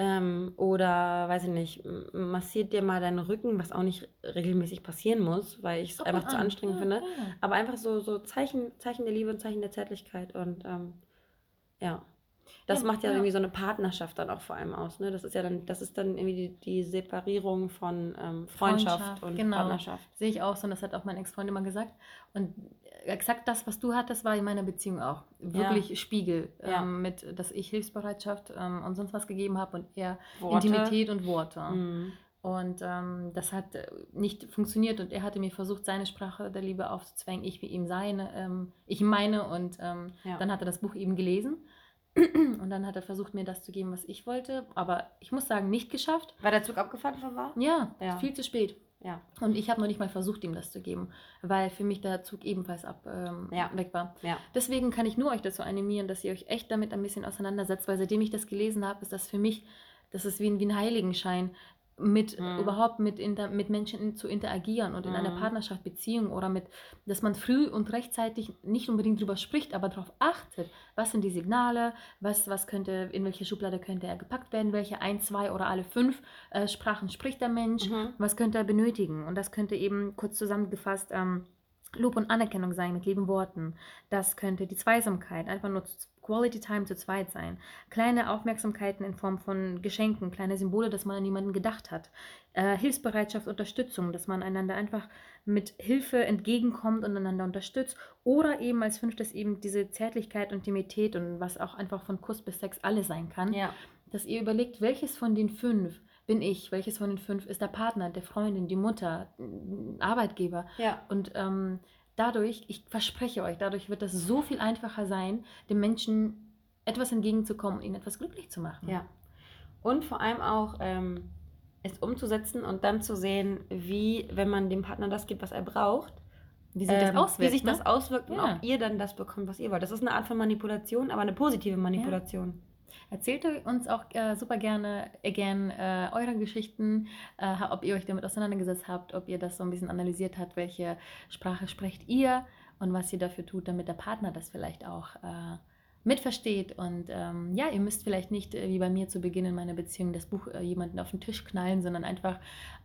Ähm, oder, weiß ich nicht, massiert dir mal deinen Rücken, was auch nicht regelmäßig passieren muss, weil ich es einfach und zu an. anstrengend Ja, finde. ja. Aber einfach so, so Zeichen, Zeichen der Liebe und Zeichen der Zärtlichkeit. Und ähm, ja, das Ja, macht ja, ja. irgendwie so eine Partnerschaft dann auch vor allem aus. Ne? Das ist ja dann, das ist dann irgendwie die, die Separierung von ähm, Freundschaft, Freundschaft, und genau. Partnerschaft. Sehe ich auch so und das hat auch mein Ex-Freund immer gesagt. Und exakt das, was du hattest, war in meiner Beziehung auch. Wirklich Spiegel. Ja. Ähm, mit, dass ich Hilfsbereitschaft ähm, und sonst was gegeben habe und er Worte. Intimität und Worte. Mhm. Und ähm, das hat äh, nicht funktioniert und er hatte mir versucht, seine Sprache der Liebe aufzuzwängen, ich wie ihm seine, ähm, ich meine und ähm, Ja. dann hat er das Buch eben gelesen und dann hat er versucht, mir das zu geben, was ich wollte, aber ich muss sagen, nicht geschafft. War der Zug abgefahren war? Ja, Ja. viel zu spät. Ja. Und ich habe noch nicht mal versucht, ihm das zu geben, weil für mich der Zug ebenfalls ab ähm, Ja. weg war. Ja. Deswegen kann ich nur euch dazu animieren, dass ihr euch echt damit ein bisschen auseinandersetzt, weil seitdem ich das gelesen habe, ist das für mich, das ist wie ein, wie ein Heiligenschein, mit Mhm. überhaupt mit, inter, mit Menschen zu interagieren und in einer Mhm. Partnerschaft, Beziehung oder mit, dass man früh und rechtzeitig nicht unbedingt drüber spricht, aber darauf achtet, was sind die Signale, was, was könnte, in welche Schublade könnte er gepackt werden, welche ein, zwei oder alle fünf äh, Sprachen spricht der Mensch, Mhm. was könnte er benötigen? Und das könnte eben kurz zusammengefasst ähm, Lob und Anerkennung sein mit lieben Worten. Das könnte die Zweisamkeit, einfach nur z- Quality Time zu zweit sein. Kleine Aufmerksamkeiten in Form von Geschenken, kleine Symbole, dass man an jemanden gedacht hat. Äh, Hilfsbereitschaft, Unterstützung, dass man einander einfach mit Hilfe entgegenkommt und einander unterstützt. Oder eben als fünftes eben diese Zärtlichkeit, Intimität und was auch einfach von Kuss bis Sex alles sein kann Ja. dass ihr überlegt, welches von den fünf bin ich, welches von den fünf ist der Partner, der Freundin, die Mutter, Arbeitgeber. Ja. Und ähm, dadurch, ich verspreche euch, dadurch wird das so viel einfacher sein, dem Menschen etwas entgegenzukommen und ihn etwas glücklich zu machen. Ja. Und vor allem auch ähm, es umzusetzen und dann zu sehen, wie, wenn man dem Partner das gibt, was er braucht, Wie sich das ähm, auswirkt. wie sich ne? das auswirkt und Ja. ob ihr dann das bekommt, was ihr wollt. Das ist eine Art von Manipulation, aber eine positive Manipulation. Erzählt uns auch äh, super gerne again äh, eure Geschichten, äh, ob ihr euch damit auseinandergesetzt habt, ob ihr das so ein bisschen analysiert habt, welche Sprache sprecht ihr und was ihr dafür tut, damit der Partner das vielleicht auch äh, mitversteht. Und ähm, ja, ihr müsst vielleicht nicht äh, wie bei mir zu Beginn in meiner Beziehung das Buch äh, jemanden auf den Tisch knallen, sondern einfach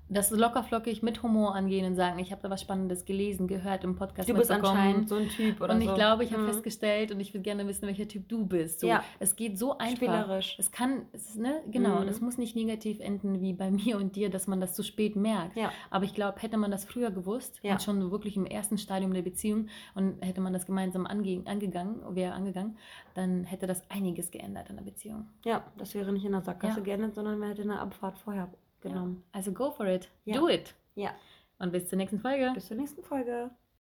das lockerflockig mit Humor angehen und sagen, ich habe da was Spannendes gelesen, gehört im Podcast. Du bist anscheinend so ein Typ oder und ich so. glaube, ich habe Mhm. festgestellt und ich würde gerne wissen, welcher Typ du bist. So, Ja. Es geht so einfach. Spielerisch. Es kann, es ist, ne, genau, Mhm. das muss nicht negativ enden wie bei mir und dir, dass man das zu spät merkt. Ja. Aber ich glaube, hätte man das früher gewusst Ja. und schon wirklich im ersten Stadium der Beziehung und hätte man das gemeinsam ange angegangen, wäre angegangen, dann hätte das einiges geändert an der Beziehung. ja, das wäre nicht in der Sackgasse Ja. geendet, sondern man hätte eine Abfahrt vorher genommen. Also go for it. Ja. Do it. Ja. Und bis zur nächsten Folge. Bis zur nächsten Folge.